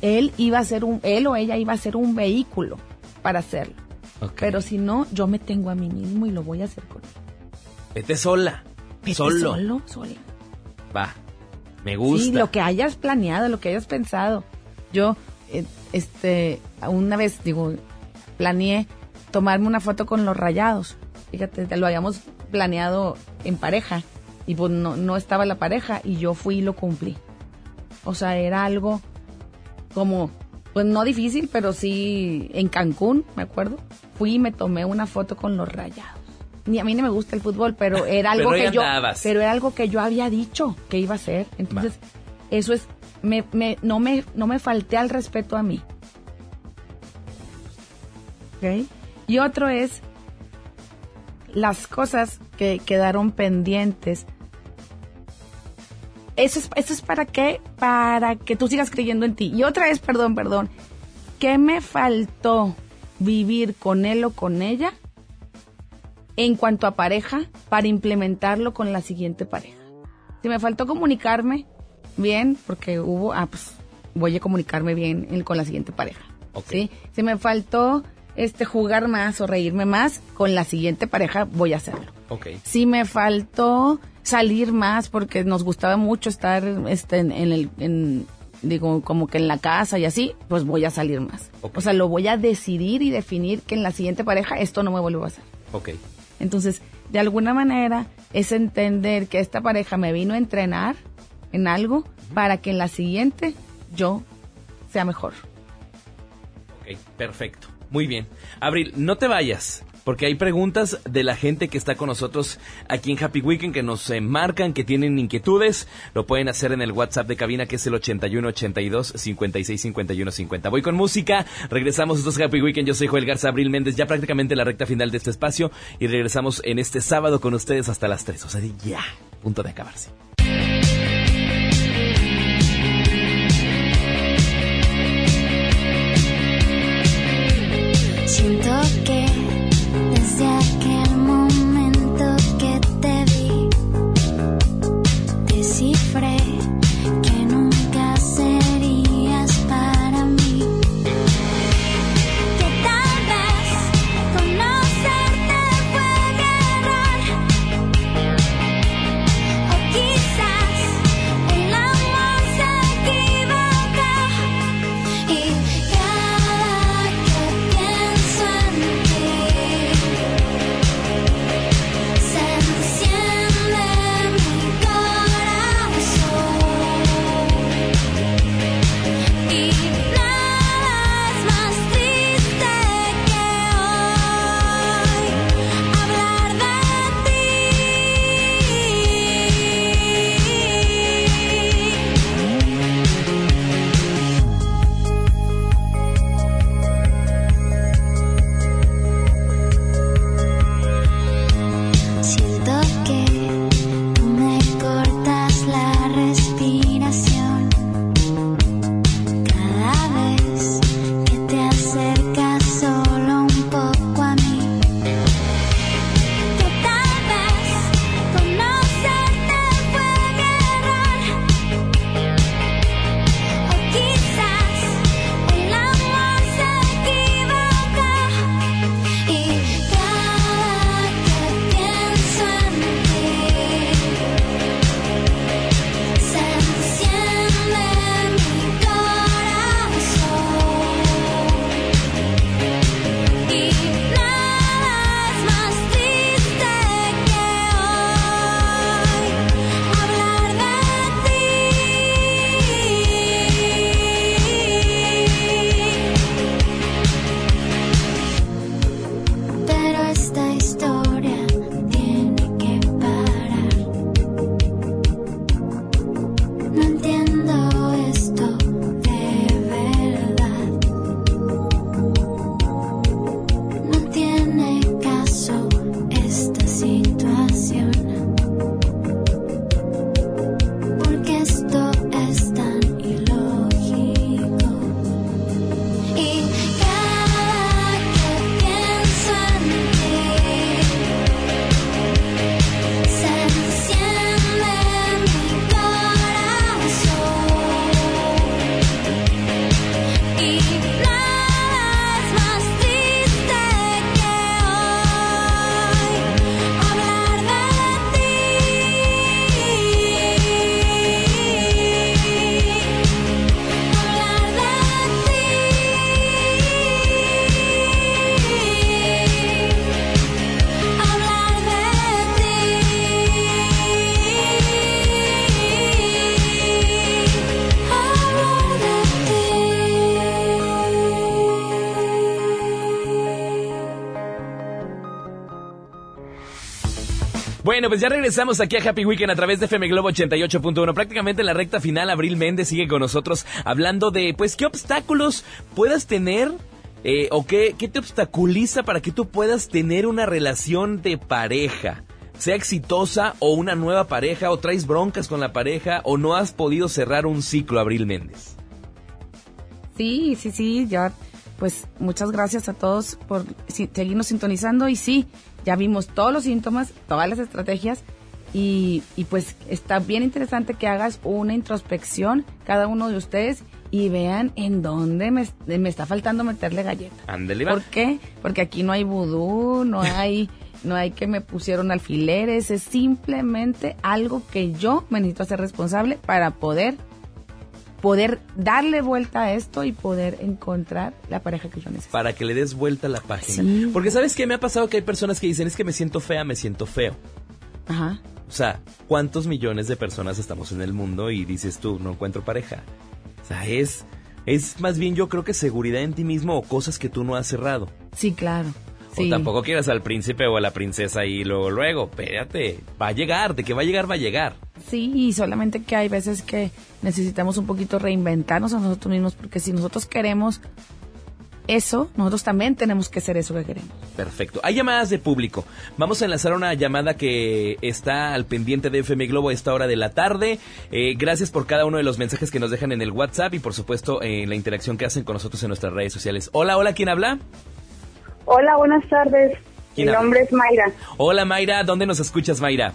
Él iba a ser un, él o ella iba a ser un vehículo para hacerlo. Pero si no, yo me tengo a mí mismo y lo voy a hacer con él. Vete sola. Vete Solo. Solo, sola. Va. Me gusta. Sí, lo que hayas planeado, lo que hayas pensado. Yo, eh, este, una vez, digo, planeé tomarme una foto con los rayados. Fíjate, lo habíamos planeado en pareja y pues no, no estaba la pareja y yo fui y lo cumplí. O sea, era algo como, pues no difícil, pero sí en Cancún, me acuerdo. Fui y me tomé una foto con los rayados. Ni a mí ni me gusta el fútbol, pero era algo Pero que yo, andabas. pero era algo que yo había dicho que iba a hacer. Entonces, eso es, me, me, no me, no me falté al respeto a mí. ¿Ok? Y otro es las cosas que quedaron pendientes. Eso es, eso es para qué? Para que tú sigas creyendo en ti. Y otra vez, perdón, perdón. ¿Qué me faltó vivir con él o con ella en cuanto a pareja para implementarlo con la siguiente pareja? Si me faltó comunicarme bien, porque hubo, ah, pues voy a comunicarme bien en- con la siguiente pareja. ¿sí? Si me faltó este jugar más o reírme más, con la siguiente pareja voy a hacerlo. Ok. Si me faltó salir más porque nos gustaba mucho estar este, en, en el, en, digo, como que en la casa y así, pues voy a salir más. O sea, lo voy a decidir y definir que en la siguiente pareja esto no me vuelve a hacer. Ok. Entonces, de alguna manera es entender que esta pareja me vino a entrenar en algo para que en la siguiente yo sea mejor. Ok, perfecto. Muy bien. Abril, no te vayas. Porque hay preguntas de la gente que está con nosotros aquí en Happy Weekend que nos marcan, que tienen inquietudes. Lo pueden hacer en el WhatsApp de cabina que es el 81 82 56 51 50. Voy con música. Regresamos. Esto es Happy Weekend. Yo soy Joel Garza Abril Méndez. Ya prácticamente en la recta final de este espacio. Y regresamos en este sábado con ustedes hasta las 3. O sea, ya. Punto de acabarse. Siento que desde aquel Bueno, pues ya regresamos aquí a Happy Weekend a través de FM Globo 88.1. Prácticamente en la recta final, Abril Méndez sigue con nosotros hablando de, pues, qué obstáculos puedas tener eh, o qué, qué te obstaculiza para que tú puedas tener una relación de pareja. Sea exitosa o una nueva pareja, o traes broncas con la pareja, o no has podido cerrar un ciclo, Abril Méndez. Sí, sí, sí, ya, pues muchas gracias a todos por seguirnos sintonizando y sí, ya vimos todos los síntomas, todas las estrategias y, y pues está bien interesante que hagas una introspección cada uno de ustedes y vean en dónde me, me está faltando meterle galleta. ¿Por qué? Porque aquí no hay vudú, no hay, no hay que me pusieron alfileres, es simplemente algo que yo me necesito hacer responsable para poder poder darle vuelta a esto y poder encontrar la pareja que yo necesito. Para que le des vuelta a la página. Sí. Porque ¿sabes qué? Me ha pasado que hay personas que dicen, es que me siento fea, me siento feo. Ajá. O sea, ¿cuántos millones de personas estamos en el mundo y dices tú, no encuentro pareja? O sea, es, es más bien yo creo que seguridad en ti mismo o cosas que tú no has cerrado. Sí, claro. Sí. O tampoco quieras al príncipe o a la princesa y luego, luego, espérate, va a llegar, de que va a llegar, va a llegar. Sí, y solamente que hay veces que necesitamos un poquito reinventarnos a nosotros mismos, porque si nosotros queremos eso, nosotros también tenemos que ser eso que queremos. Perfecto. Hay llamadas de público. Vamos a enlazar una llamada que está al pendiente de FM Globo a esta hora de la tarde. Eh, gracias por cada uno de los mensajes que nos dejan en el WhatsApp y por supuesto en la interacción que hacen con nosotros en nuestras redes sociales. Hola, hola, ¿quién habla? Hola, buenas tardes. Mi nombre es Mayra. Hola Mayra, ¿dónde nos escuchas Mayra?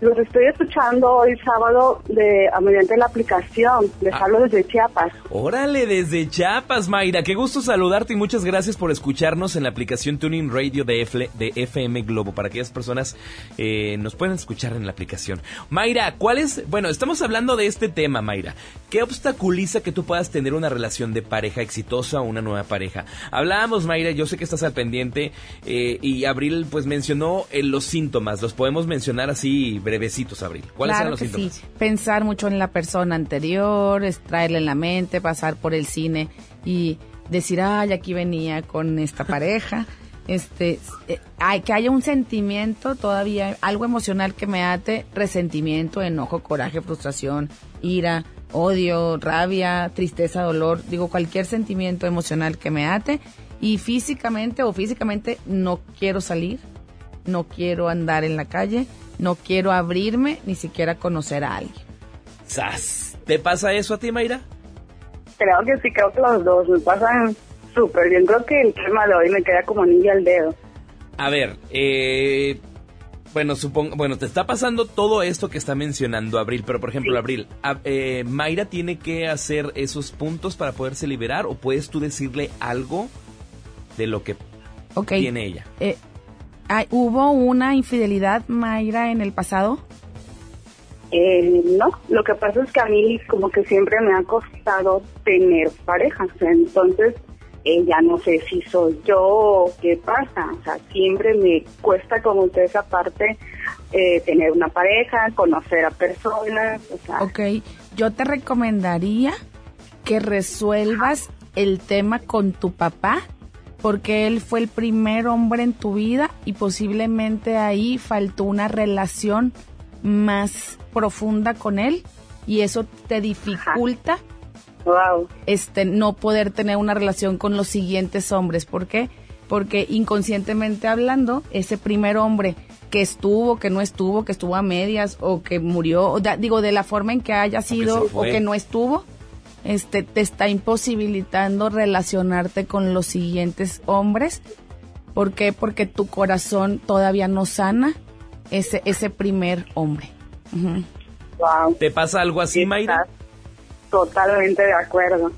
Los estoy escuchando hoy sábado de, a mediante la aplicación. Les Ah. hablo desde Chiapas. Órale, desde Chiapas, Mayra. Qué gusto saludarte y muchas gracias por escucharnos en la aplicación Tuning Radio de, F- de FM Globo. Para aquellas personas eh, nos pueden escuchar en la aplicación. Mayra, ¿cuál es? Bueno, estamos hablando de este tema, Mayra. ¿Qué obstaculiza que tú puedas tener una relación de pareja exitosa o una nueva pareja? Hablábamos, Mayra, yo sé que estás al pendiente eh, y Abril pues mencionó eh, los síntomas. Los podemos mencionar así brevecitos, Abril. ¿Cuáles claro eran los que síntomas? sí. Pensar mucho en la persona anterior, es traerla en la mente, pasar por el cine y decir, ay, aquí venía con esta pareja. Este, eh, hay que haya un sentimiento todavía, algo emocional que me ate, resentimiento, enojo, coraje, frustración, ira, odio, rabia, tristeza, dolor, digo, cualquier sentimiento emocional que me ate y físicamente o físicamente no quiero salir, no quiero andar en la calle, no quiero abrirme, ni siquiera conocer a alguien. ¡Sas! ¿Te pasa eso a ti, Mayra? Creo que sí, creo que los dos me pasan súper bien. Creo que el tema de hoy me queda como anillo al dedo. A ver, eh, bueno, supongo, bueno, te está pasando todo esto que está mencionando Abril, pero por ejemplo, Abril, a- eh, Mayra tiene que hacer esos puntos para poderse liberar o puedes tú decirle algo de lo que tiene ella. Eh, ay, ¿Hubo una infidelidad, Mayra, en el pasado? Eh, no, lo que pasa es que a mí como que siempre me ha costado tener pareja. O sea, entonces, eh, ya no sé si soy yo o qué pasa. O sea, siempre me cuesta como que esa parte eh, tener una pareja, conocer a personas. O sea, Ok, yo te recomendaría que resuelvas el tema con tu papá, porque él fue el primer hombre en tu vida y posiblemente ahí faltó una relación más profunda con él y eso te dificulta este no poder tener una relación con los siguientes hombres. ¿Por qué? Porque inconscientemente hablando, ese primer hombre que estuvo, que no estuvo, que estuvo a medias o que murió, o da- digo, de la forma en que haya sido o que no estuvo, este te está imposibilitando relacionarte con los siguientes hombres. ¿Por qué? Porque tu corazón todavía no sana ese ese primer hombre. Wow, ¿Te pasa algo así, Mayra? totalmente de acuerdo.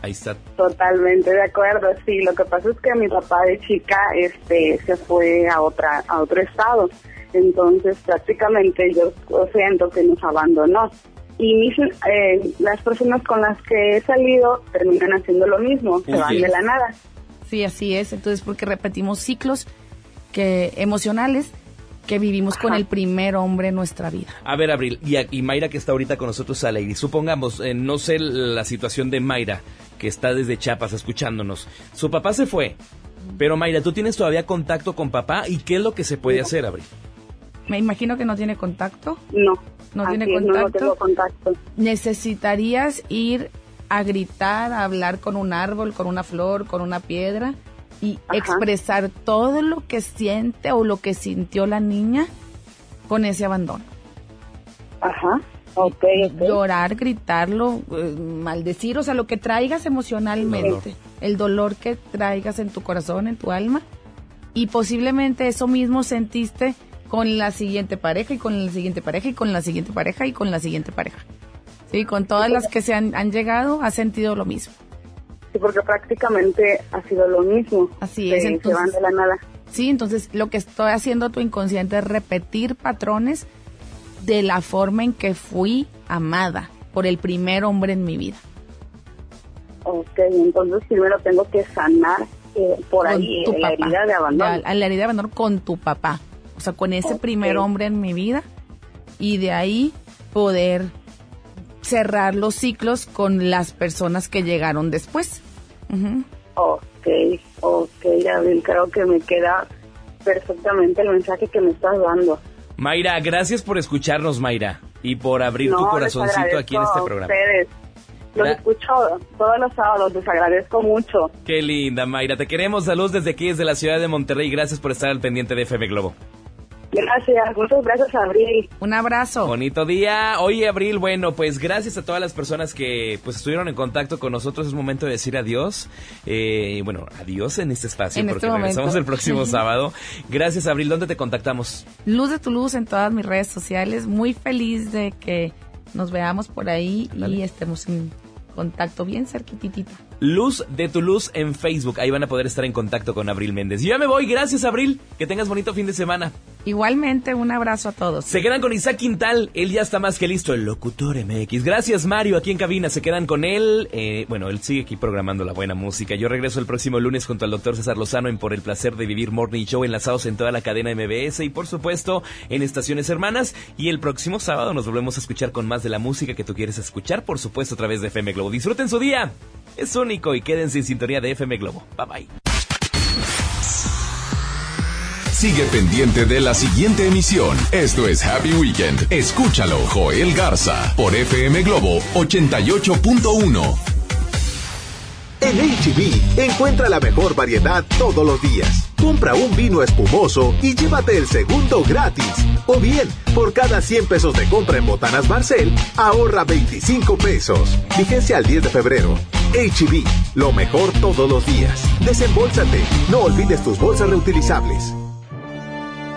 Ahí está. Totalmente de acuerdo, sí. Lo que pasa es que mi papá de chica este, se fue a otra a otro estado. Entonces, prácticamente yo siento que nos abandonó. Y mis, eh, las personas con las que he salido terminan haciendo lo mismo, se van de la nada. Sí, así es. Entonces, porque repetimos ciclos que emocionales que vivimos con el primer hombre en nuestra vida. A ver, Abril, y, a- y Mayra que está ahorita con nosotros al aire. Supongamos, eh, no sé la situación de Mayra, que está desde Chiapas escuchándonos. Su papá se fue, pero Mayra, ¿tú tienes todavía contacto con papá? ¿Y qué es lo que se puede hacer, Abril? Me imagino que no tiene contacto. No. No tiene es, no, no contacto. tengo contacto. Necesitarías ir a gritar, a hablar con un árbol, con una flor, con una piedra y expresar todo lo que siente o lo que sintió la niña con ese abandono. Ajá. Ok, Llorar, gritarlo, eh, maldecir, o sea, lo que traigas emocionalmente, el dolor que traigas en tu corazón, en tu alma, y posiblemente eso mismo sentiste con la siguiente pareja y con la siguiente pareja y con la siguiente pareja y con la siguiente pareja. Sí, con todas las que se han, han llegado, has sentido lo mismo. Sí, porque prácticamente ha sido lo mismo. Así Se- es, se entonces. van de la nada. Sí, entonces lo que estoy haciendo tu inconsciente es repetir patrones de la forma en que fui amada. por el primer hombre en mi vida. Ok, entonces primero tengo que sanar eh, por Con ahí tu la papá. herida de abandono. La, la herida de abandono con tu papá. O sea, con ese primer hombre en mi vida. Y de ahí poder cerrar los ciclos con las personas que llegaron después. Ujú. Ok, ok, Gabriel, creo que me queda perfectamente el mensaje que me estás dando. Mayra, gracias por escucharnos, Mayra. Y por abrir tu No, corazoncito aquí en este a programa. Ustedes. Los escucho todos los sábados, les agradezco mucho. Qué linda, Mayra. Te queremos. Saludos desde aquí, desde la ciudad de Monterrey. Gracias por estar al pendiente de FM Globo. Gracias, muchas gracias, Abril. Un abrazo. Bonito día. Oye, Abril, bueno, pues gracias a todas las personas que pues estuvieron en contacto con nosotros. Es momento de decir adiós. Eh, bueno, adiós en este espacio En porque este momento. regresamos el próximo sábado. Gracias, Abril. ¿Dónde te contactamos? Luz de tu luz en todas mis redes sociales. Muy feliz de que nos veamos por ahí y estemos en contacto bien cerquititita. Luz de tu luz en Facebook. Ahí van a poder estar en contacto con Abril Méndez. Yo ya me voy. Gracias, Abril. Que tengas bonito fin de semana. Igualmente, un abrazo a todos. Se quedan con Isaac Quintal, él ya está más que listo, el locutor MX. Gracias Mario, aquí en cabina, se quedan con él. Eh, bueno, él sigue aquí programando la buena música. Yo regreso el próximo lunes junto al doctor César Lozano en Por el Placer de Vivir Morning Show, enlazados en toda la cadena MBS y por supuesto en Estaciones Hermanas. Y el próximo sábado nos volvemos a escuchar con más de la música que tú quieres escuchar, por supuesto a través de FM Globo. Disfruten su día, es único y quédense en sintonía de FM Globo. Bye bye. Sigue pendiente de la siguiente emisión. Esto es Happy Weekend. Escúchalo, Joel Garza, por FM Globo 88.1. En HB, encuentra la mejor variedad todos los días. Compra un vino espumoso y llévate el segundo gratis. O bien, por cada 100 pesos de compra en Botanas Barcel, ahorra 25 pesos. Vigencia al 10 de febrero. HB, lo mejor todos los días. Desembolsate. No olvides tus bolsas reutilizables.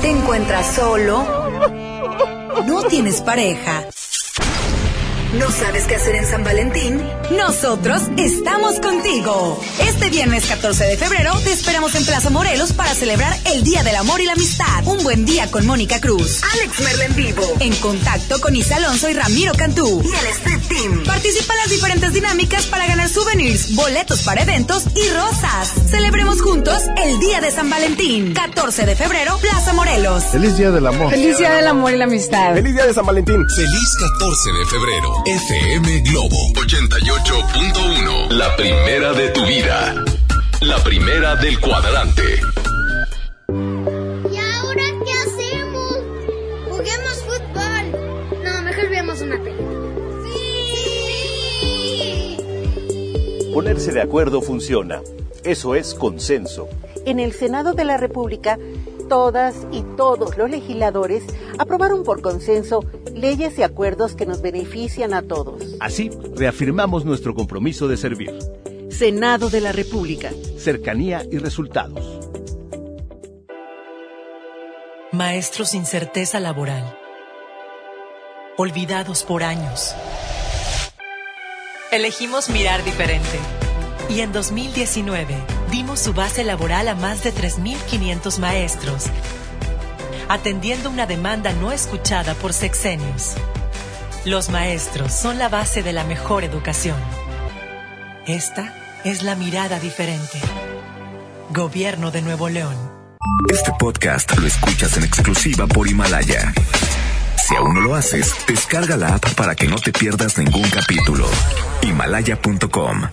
¿Te encuentras solo? ¿No tienes pareja? ¿No sabes qué hacer en San Valentín? Nosotros estamos contigo. Este viernes 14 de febrero te esperamos en Plaza Morelos para celebrar el Día del Amor y la Amistad. Un buen día con Mónica Cruz, Alex Merla en vivo, en contacto con Isa Alonso y Ramiro Cantú y el Street Team. Participa en las diferentes dinámicas para ganar souvenirs, boletos para eventos y rosas. Celebremos juntos el Día de San Valentín. 14 de febrero, Plaza Morelos. Feliz Día del Amor. Feliz Día del Amor y la Amistad. Feliz Día de San Valentín. Feliz 14 de febrero. FM Globo 88.1. La primera de tu vida. La primera del cuadrante. ¿Y ahora qué hacemos? Juguemos fútbol. No, mejor veamos una película. ¡Sí! Ponerse de acuerdo funciona. Eso es consenso. En el Senado de la República, todas y todos los legisladores aprobaron por consenso leyes y acuerdos que nos benefician a todos. Así, reafirmamos nuestro compromiso de servir. Senado de la República. Cercanía y resultados. Maestros sin certeza laboral. Olvidados por años. Elegimos mirar diferente. Y en 2019 dimos su base laboral a más de 3.500 maestros, atendiendo una demanda no escuchada por sexenios. Los maestros son la base de la mejor educación. Esta es la mirada diferente. Gobierno de Nuevo León. Este podcast lo escuchas en exclusiva por Himalaya. Si aún no lo haces, descarga la app para que no te pierdas ningún capítulo. Himalaya.com